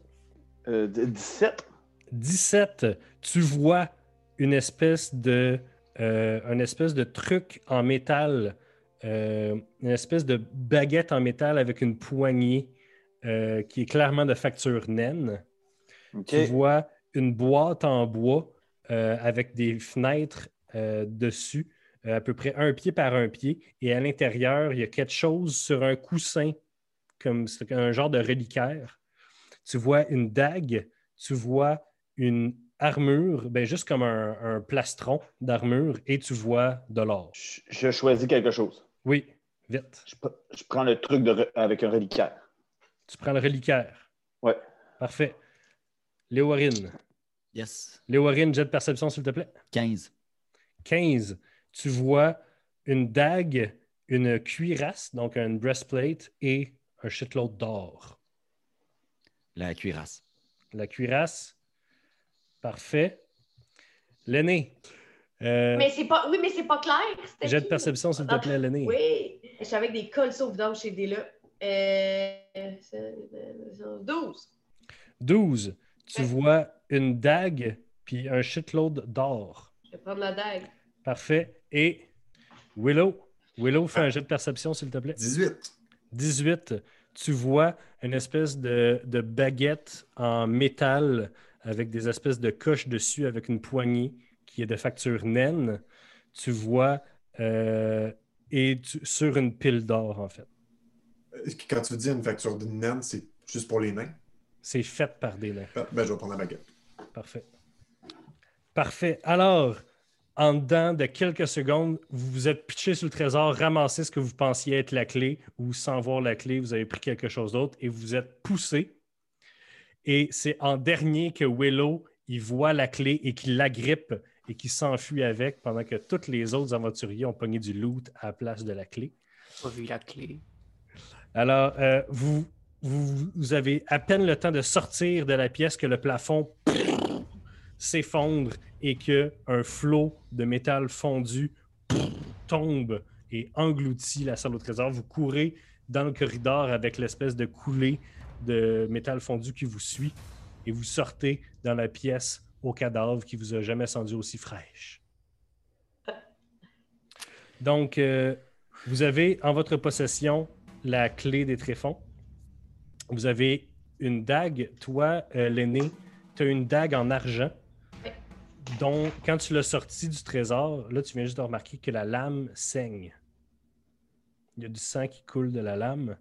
Euh, d- 17. 17, tu vois une espèce de, euh, une espèce de truc en métal, euh, une espèce de baguette en métal avec une poignée euh, qui est clairement de facture naine. Tu vois une boîte en bois euh, avec des fenêtres euh, dessus, euh, à peu près un pied par un pied, et à l'intérieur, il y a quelque chose sur un coussin, comme c'est un genre de reliquaire. Tu vois une dague, tu vois une armure, ben juste comme un, un plastron d'armure, et tu vois de l'or. Je, je choisis quelque chose. Oui, vite. Je, pr- je prends le truc de avec un reliquaire. Tu prends le reliquaire. Ouais. Parfait. Léorine. Yes. Léorine, jet de perception, s'il te plaît. 15. 15, tu vois une dague, une cuirasse, donc une breastplate et un shitload d'or. La cuirasse. La cuirasse, parfait. L'aîné, euh, Mais c'est pas. Oui, mais c'est pas clair. jet de perception, s'il te plaît, l'aîné. Oui. Je suis avec des cols sauvegarde chez des là. Euh, c'est- c'est- 12. 12, tu Ouais. vois une dague puis un shitload d'or. Je vais prendre la dague. Parfait. Et Willow, Willow, fais un jet de perception, s'il te plaît. 18. 18, tu vois une espèce de, de baguette en métal avec des espèces de coches dessus avec une poignée qui est de facture naine. Tu vois euh, et tu- sur une pile d'or en fait. Quand tu dis une facture d'une naine, c'est juste pour les nains? C'est fait par des nains. Ah, Ben, je vais prendre la baguette. Parfait. Parfait. Alors, en dedans de quelques secondes, vous vous êtes pitché sur le trésor, ramassé ce que vous pensiez être la clé, ou sans voir la clé, vous avez pris quelque chose d'autre et vous vous êtes poussé. Et c'est en dernier que Willow, il voit la clé et qu'il l'agrippe et qu'il s'enfuit avec pendant que tous les autres aventuriers ont pogné du loot à la place de la clé. Pas vu la clé. Alors, euh, vous, vous, avez à peine le temps de sortir de la pièce que le plafond s'effondre et que un flot de métal fondu tombe et engloutit la salle au trésor. Vous courez dans le corridor avec l'espèce de coulée de métal fondu qui vous suit et vous sortez dans la pièce au cadavre qui vous a jamais senti aussi fraîche. Donc, euh, vous avez en votre possession la clé des tréfonds. Vous avez une dague. Toi, euh, l'aîné, tu as une dague en argent dont, quand tu l'as sortie du trésor, là, tu viens juste de remarquer que la lame saigne. Il y a du sang qui coule de la lame.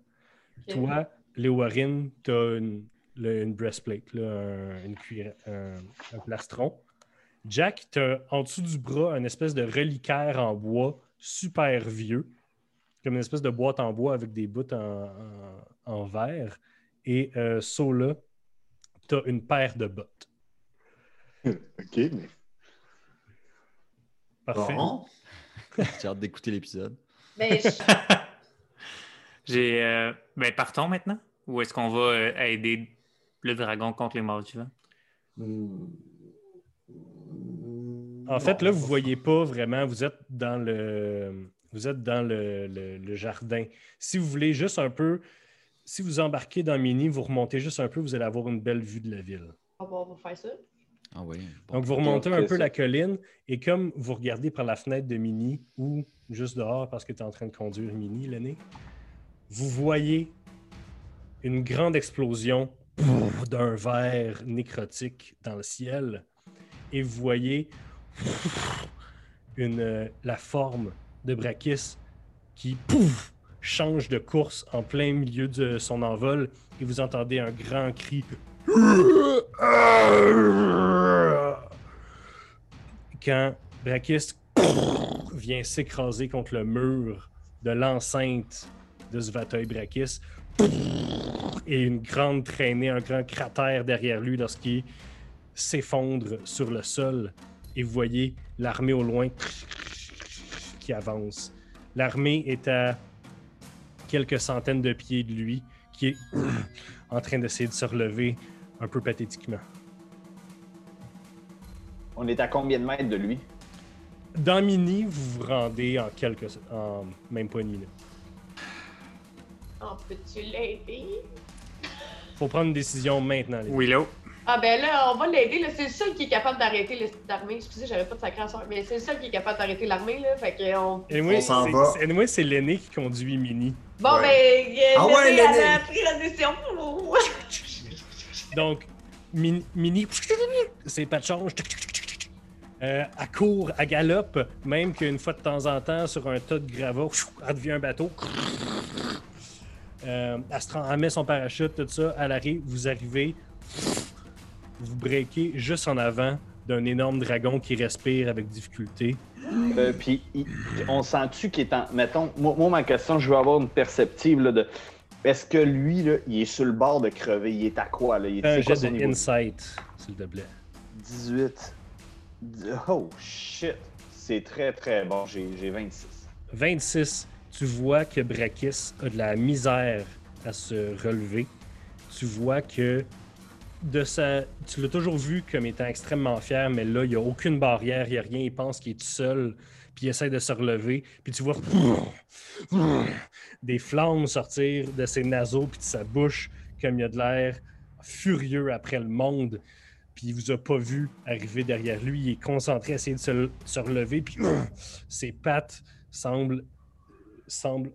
Ok. Toi, Léorine, tu as une, le- une breastplate, là, un, une cuir- un- un plastron. Jack, tu as en dessous du bras une espèce de reliquaire en bois super vieux, comme une espèce de boîte en bois avec des bouts en, en- en verre. Et euh, Sola, tu as une paire de bottes. OK, mais. Parfait. Bon. J'ai hâte d'écouter l'épisode. Ben, je- J'ai. euh, Ben, partons maintenant? Ou est-ce qu'on va euh, aider le dragon contre les morts vivants? En fait, là, vous voyez pas vraiment, vous êtes dans le, vous êtes dans le, le- le jardin. Si vous voulez juste un peu, si vous embarquez dans Mini, vous remontez juste un peu, vous allez avoir une belle vue de la ville. on va on va faire ça. Ah oui. bon. Donc, vous remontez un peu ça. la colline et comme vous regardez par la fenêtre de Mini ou juste dehors parce que tu es en train de conduire Mini, l'aîné, vous voyez une grande explosion d'un verre nécrotique dans le ciel et vous voyez une, euh, la forme de Brachis qui pouf, change de course en plein milieu de son envol et vous entendez un grand cri quand Brachis vient s'écraser contre le mur de l'enceinte de Svatoi Brachis et une grande traînée, un grand cratère derrière lui lorsqu'il s'effondre sur le sol et vous voyez l'armée au loin qui avance. L'armée est à quelques centaines de pieds de lui qui est en train d'essayer de se relever un peu pathétiquement. On est à combien de mètres de lui? Dans Mini, vous vous rendez en quelques... en même pas une minute. On peut-tu l'aider? Faut prendre une décision maintenant. les gars. Willow. Ah ben là, on va l'aider. là. C'est le seul qui est capable d'arrêter l'armée. Excusez, j'avais pas de sacré à soir, mais c'est le seul qui est capable d'arrêter l'armée, là. Fait que on... Anyway, On s'en c'est- va. c'est- anyway, c'est l'aîné qui conduit Mini. Bon Ouais. ben, euh, Ah ouais, elle a pris la décision. Donc, Mini, Mini c'est pas de change. Euh, elle court, elle galope, même qu'une fois de temps en temps, sur un tas de gravats, elle devient un bateau. Euh, elle, se rend- elle met son parachute, tout ça, elle arrive, vous arrivez, vous breakez juste en avant d'un énorme dragon qui respire avec difficulté. Euh, puis, on sent-tu qu'il est en. Mettons, moi, moi, ma question, je veux avoir une perceptive là, de. Est-ce que lui, là, il est sur le bord de crever? Il est à quoi, là? Il est, un jet de niveau? insight, s'il te plaît. 18. Dix- Oh, shit. C'est très, très bon. J'ai j'ai 26. 26, tu vois que Brachis a de la misère à se relever. Tu vois que de tu l'as toujours vu comme étant extrêmement fier, mais là, il n'y a aucune barrière, il n'y a rien. Il pense qu'il est tout seul, puis il essaie de se relever. Puis tu vois des flammes sortir de ses naseaux, puis de sa bouche, comme il a de l'air furieux après le monde. Puis il vous a pas vu arriver derrière lui. Il est concentré à essayer de se, se relever, puis ses pattes semblent, semblent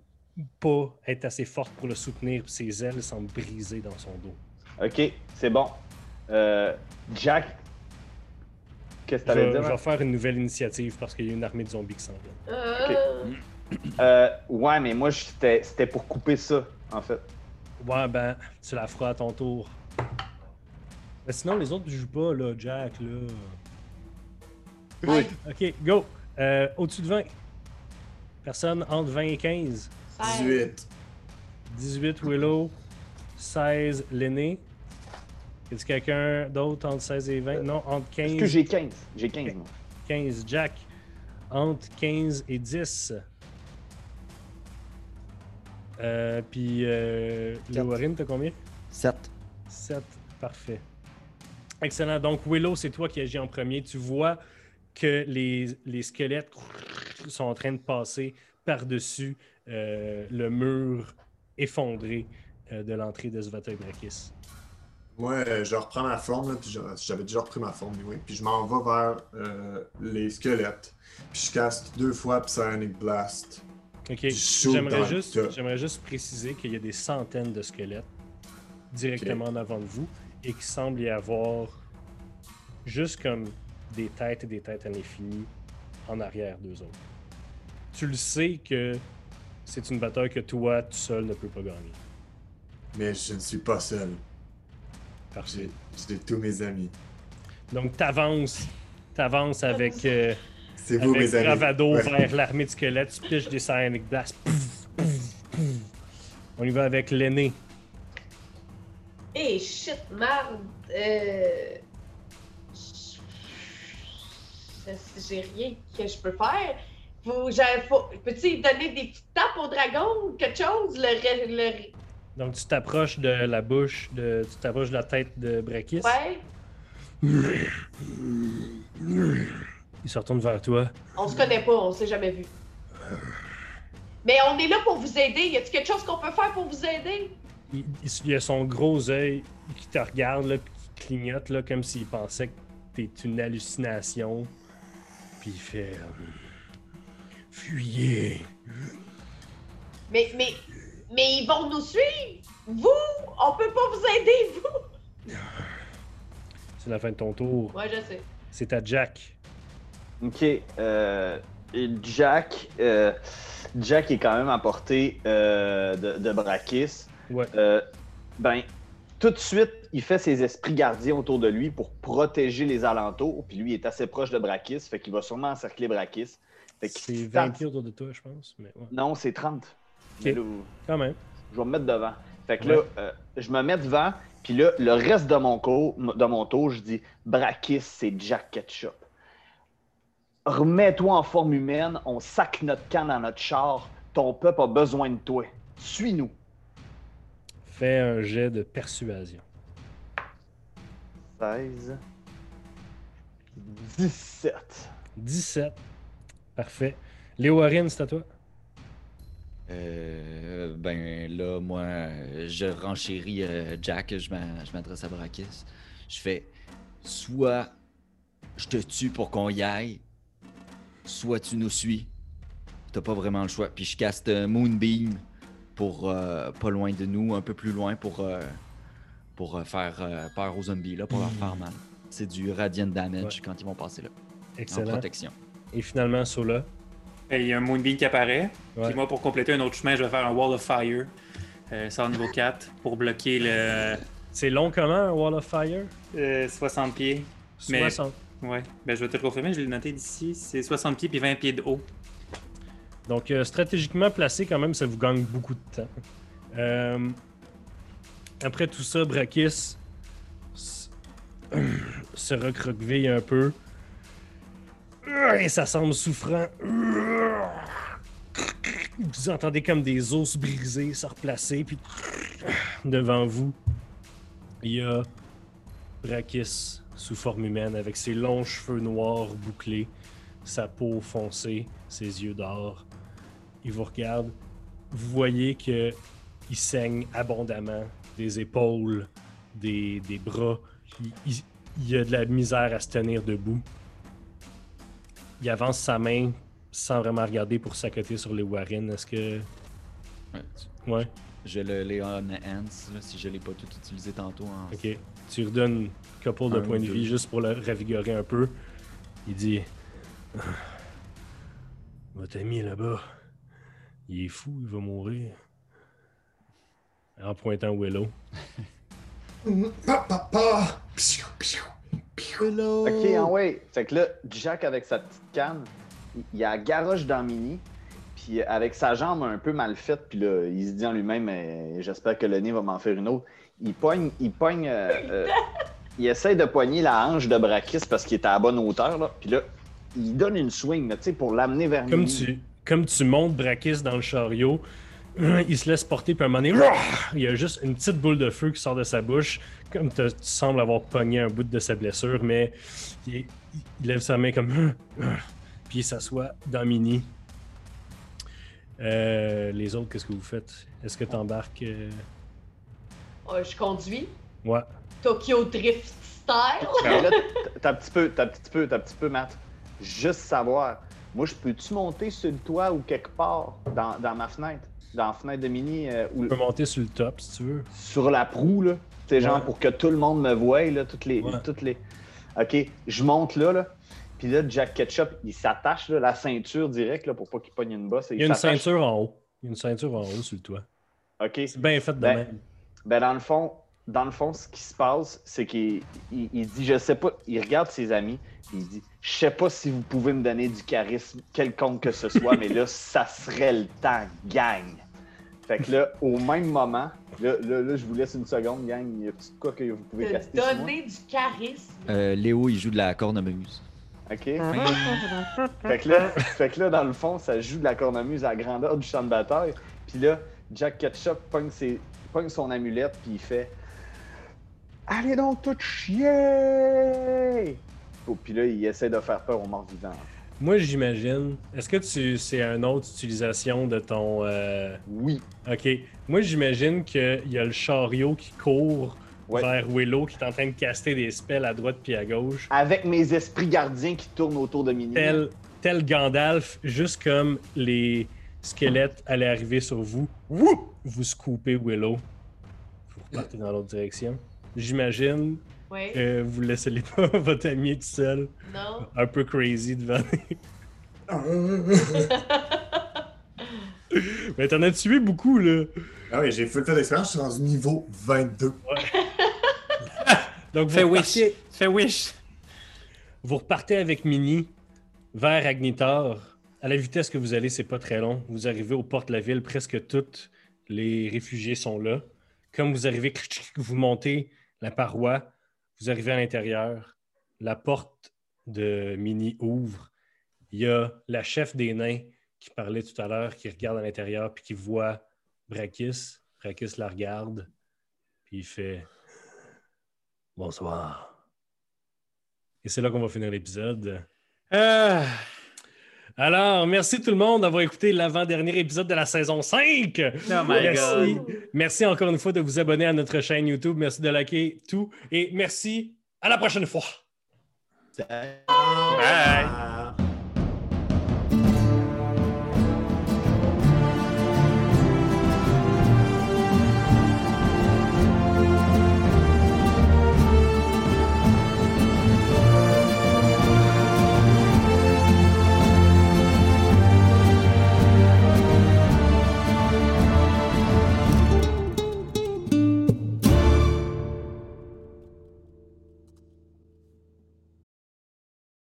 pas être assez fortes pour le soutenir, puis ses ailes semblent brisées dans son dos. Ok, c'est bon. Euh, Jack, qu'est-ce que Je, t'allais dire? je vais faire une nouvelle initiative parce qu'il y a une armée de zombies qui s'en vient. Euh, Euh, ouais, mais moi, j'étais- c'était pour couper ça, en fait. Ouais, ben, tu la feras à ton tour. Mais sinon, les autres ne jouent pas, là, Jack, là. Oui. Ok, go! Euh, Au-dessus de 20. Personne entre 20 et 15. 18. 18 Willow, 16 l'aîné. Y a quelqu'un d'autre entre 16 et 20? Non, entre 15 Est-ce que j'ai 15? J'ai 15, moi. 15 Jack. Entre 15 et 10. Euh, puis, euh. Warren, t'as combien? 7. 7. Parfait. Excellent. Donc, Willow, c'est toi qui agis en premier. Tu vois que les, les squelettes sont en train de passer par-dessus euh, le mur effondré euh, de l'entrée de Svatoy Brakis. Moi, euh, je reprends ma forme, là, puis j'avais déjà repris ma forme, oui. Puis je m'en vais vers euh, les squelettes. Puis je casse deux fois Psionic Blast. Ok. J'aimerais juste, j'aimerais juste préciser qu'il y a des centaines de squelettes directement en avant de vous et qu'il semble y avoir juste comme des têtes et des têtes à l'infini en arrière d'eux autres. Tu le sais que c'est une bataille que toi, tout seul, ne peux pas gagner. Mais je ne suis pas seul. Parfait. J'ai tous mes amis. Donc, t'avances, t'avances avec, euh, C'est vous, avec mes amis. bravado Ouais. vers l'armée de squelettes. Tu piches des Psionic Blast. Pouf, pouf, pouf. On y va avec l'aîné. Hey, shit, merde. Euh... J'ai rien que je peux faire. Faut, j'ai- faut- Peux-tu donner des petites tapes au dragon ou quelque chose? Le, le... Donc, tu t'approches de la bouche, de, tu t'approches de la tête de Brakis. Ouais. Il se retourne vers toi. On se connaît pas, on s'est jamais vu. Mais on est là pour vous aider. Y a-t-il quelque chose qu'on peut faire pour vous aider? Il, il- il a son gros œil qui te regarde, là, puis qui clignote, là, comme s'il pensait que t'es une hallucination. Puis il fait. euh, Fuyez. Mais, mais, mais ils vont nous suivre! Vous! On peut pas vous aider, vous! C'est la fin de ton tour. Ouais, je sais. C'est à Jack. Ok. euh, Jack, euh, Jack est quand même à portée euh, de, de Brakis. Ouais. Euh, ben, tout de suite, il fait ses esprits gardiens autour de lui pour protéger les alentours. Puis lui, il est assez proche de Brakis, fait qu'il va sûrement encercler Brakis. C'est tape- 20 pieds autour de toi, je pense. Mais ouais. Non, c'est 30. Mais là, Quand même. je vais me mettre devant. Fait que Ouais. là, euh, je me mets devant, puis là, le reste de mon, cours, de mon tour, je dis Brakis, c'est Jack Ketchup. Remets-toi en forme humaine, on sac notre camp dans notre char. Ton peuple a besoin de toi. Suis-nous. Fais un jet de persuasion. 16. 17. 17. Parfait. Léo Warren, c'est à toi. Euh, ben là, moi, je renchéris euh, Jack, je m'a- je m'adresse à Brakis. Je fais soit je te tue pour qu'on y aille, soit tu nous suis. T'as pas vraiment le choix. Puis je caste euh, Moonbeam pour euh, pas loin de nous, un peu plus loin pour, euh, pour faire peur aux zombies, là, pour leur faire mal. C'est du radiant damage Ouais. quand ils vont passer là, en Excellent. protection. Et finalement, Sola? Et Il y a un Moonbeam qui apparaît. Ouais. Puis moi, pour compléter un autre chemin, je vais faire un Wall of Fire. Euh, ça niveau 4 pour bloquer le C'est long comment, un Wall of Fire? euh, 60 pieds. Mais- 60. Ouais, ben je vais te le confirmer, je l'ai noté d'ici. C'est 60 pieds puis 20 pieds de haut. Donc, euh, stratégiquement placé, quand même, ça vous gagne beaucoup de temps. Euh, après tout ça, Brakis se recroqueville un peu. Et ça semble souffrant. Vous entendez comme des os brisés se replacer, puis devant vous, il y a Brakis sous forme humaine avec ses longs cheveux noirs bouclés, sa peau foncée, ses yeux d'or. Il vous regarde. Vous voyez que il saigne abondamment des épaules, des, des bras. Il, il- il a de la misère à se tenir debout. Il avance sa main sans vraiment regarder pour s'accoter sur les Warren. Est-ce que. Ouais. Ouais, Je le Leon Hands, là, si je l'ai pas tout utilisé tantôt. En... ok. Tu redonnes couple de points de vie juste pour le ravigorer un peu. Il dit Votre ami là-bas, il est fou, il va mourir. En pointant Willow. Pa, pa, pa. Psiou, psiou, psiou. Ok, ah ouais. Fait que là, Jack, avec sa petite canne, il, a garoche dans Mini. Puis avec sa jambe un peu mal faite, puis là, il se dit en lui-même, j'espère que le nez va m'en faire une autre. Il pogne, il pogne, euh, euh, il essaie de poigner la hanche de Brakis parce qu'il est à la bonne hauteur, là. Puis là, il donne une swing, tu sais, pour l'amener vers Comme Mini. tu, comme tu montes Brakis dans le chariot, il se laisse porter, puis à un moment donné, il y a juste une petite boule de feu qui sort de sa bouche, comme tu sembles avoir pogné un bout de sa blessure, mais il, il lève sa main comme. Puis il s'assoit dans Mini. Euh, les autres, qu'est-ce que vous faites? Est-ce que tu embarques? Euh, je conduis. Ouais. Tokyo Drift Style. Mais là, t'as un petit peu, t'as un petit peu, t'as un petit peu, Matt. Juste savoir, moi, je peux-tu monter sur le toit ou quelque part dans, dans ma fenêtre? Dans la fenêtre de Mini, euh, ou Tu peux monter sur le top si tu veux. sur la proue, là. Tu sais, genre pour que tout le monde me voie, là, toutes les. Ouais. Toutes les... OK, je monte là, là. Puis là, Jack Ketchup, il s'attache, là, la ceinture direct, là, pour pas qu'il pogne une bosse. Il y a une ceinture en haut. Il y a une ceinture en haut sur le toit. OK. C'est bien fait de Ben, même. Ben, dans le fond, dans le fond, ce qui se passe, c'est qu'il il, il dit, je sais pas, il regarde ses amis, il dit, je sais pas si vous pouvez me donner du charisme quelconque que ce soit, mais là, ça serait le temps, gang. Fait que là, au même moment, là, là, là, je vous laisse une seconde, gang, il y a petit quoi que vous pouvez caster donner du charisme. Euh, Léo, il joue de la cornemuse. OK? fait, que là, fait que là, dans le fond, ça joue de la cornemuse à la grandeur du champ de bataille. Puis là, Jack Ketchup pogne, ses- pogne son amulette, puis il fait Allez donc tout chier! Oh, puis là, il essaie de faire peur aux morts vivants. Moi, j'imagine. Est-ce que tu c'est une autre utilisation de ton. euh, Oui. Ok. Moi, j'imagine qu'il y a le chariot qui court Ouais. vers Willow qui est en train de caster des spells à droite puis à gauche. Avec mes esprits gardiens qui tournent autour de Mini. Tel, tel Gandalf, juste comme les squelettes allaient arriver sur vous, wouh, vous scoopez Willow. Vous repartez dans l'autre direction. J'imagine Oui. que vous laissez pas votre ami tout seul, Non. un peu crazy devant. Mais t'en as tué beaucoup, là? Ah oui, j'ai full temps d'expérience, je suis rendu niveau 22. Donc, vous Fais wish. vous repartez avec Mini vers Agnitar. À la vitesse que vous allez, c'est pas très long. Vous arrivez aux portes de la ville, presque toutes les réfugiés sont là. Comme vous arrivez, vous montez la paroi, vous arrivez à l'intérieur. La porte de Mini ouvre. Il y a la chef des nains qui parlait tout à l'heure, qui regarde à l'intérieur, puis qui voit Brakis. Brakis la regarde, puis il fait Bonsoir. Et c'est là qu'on va finir l'épisode. Ah. Alors, merci tout le monde d'avoir écouté l'avant-dernier épisode de la saison 5. Oh my merci. God. merci encore une fois de vous abonner à notre chaîne YouTube. Merci de liker tout. Et merci. À la prochaine fois. Bye. Bye.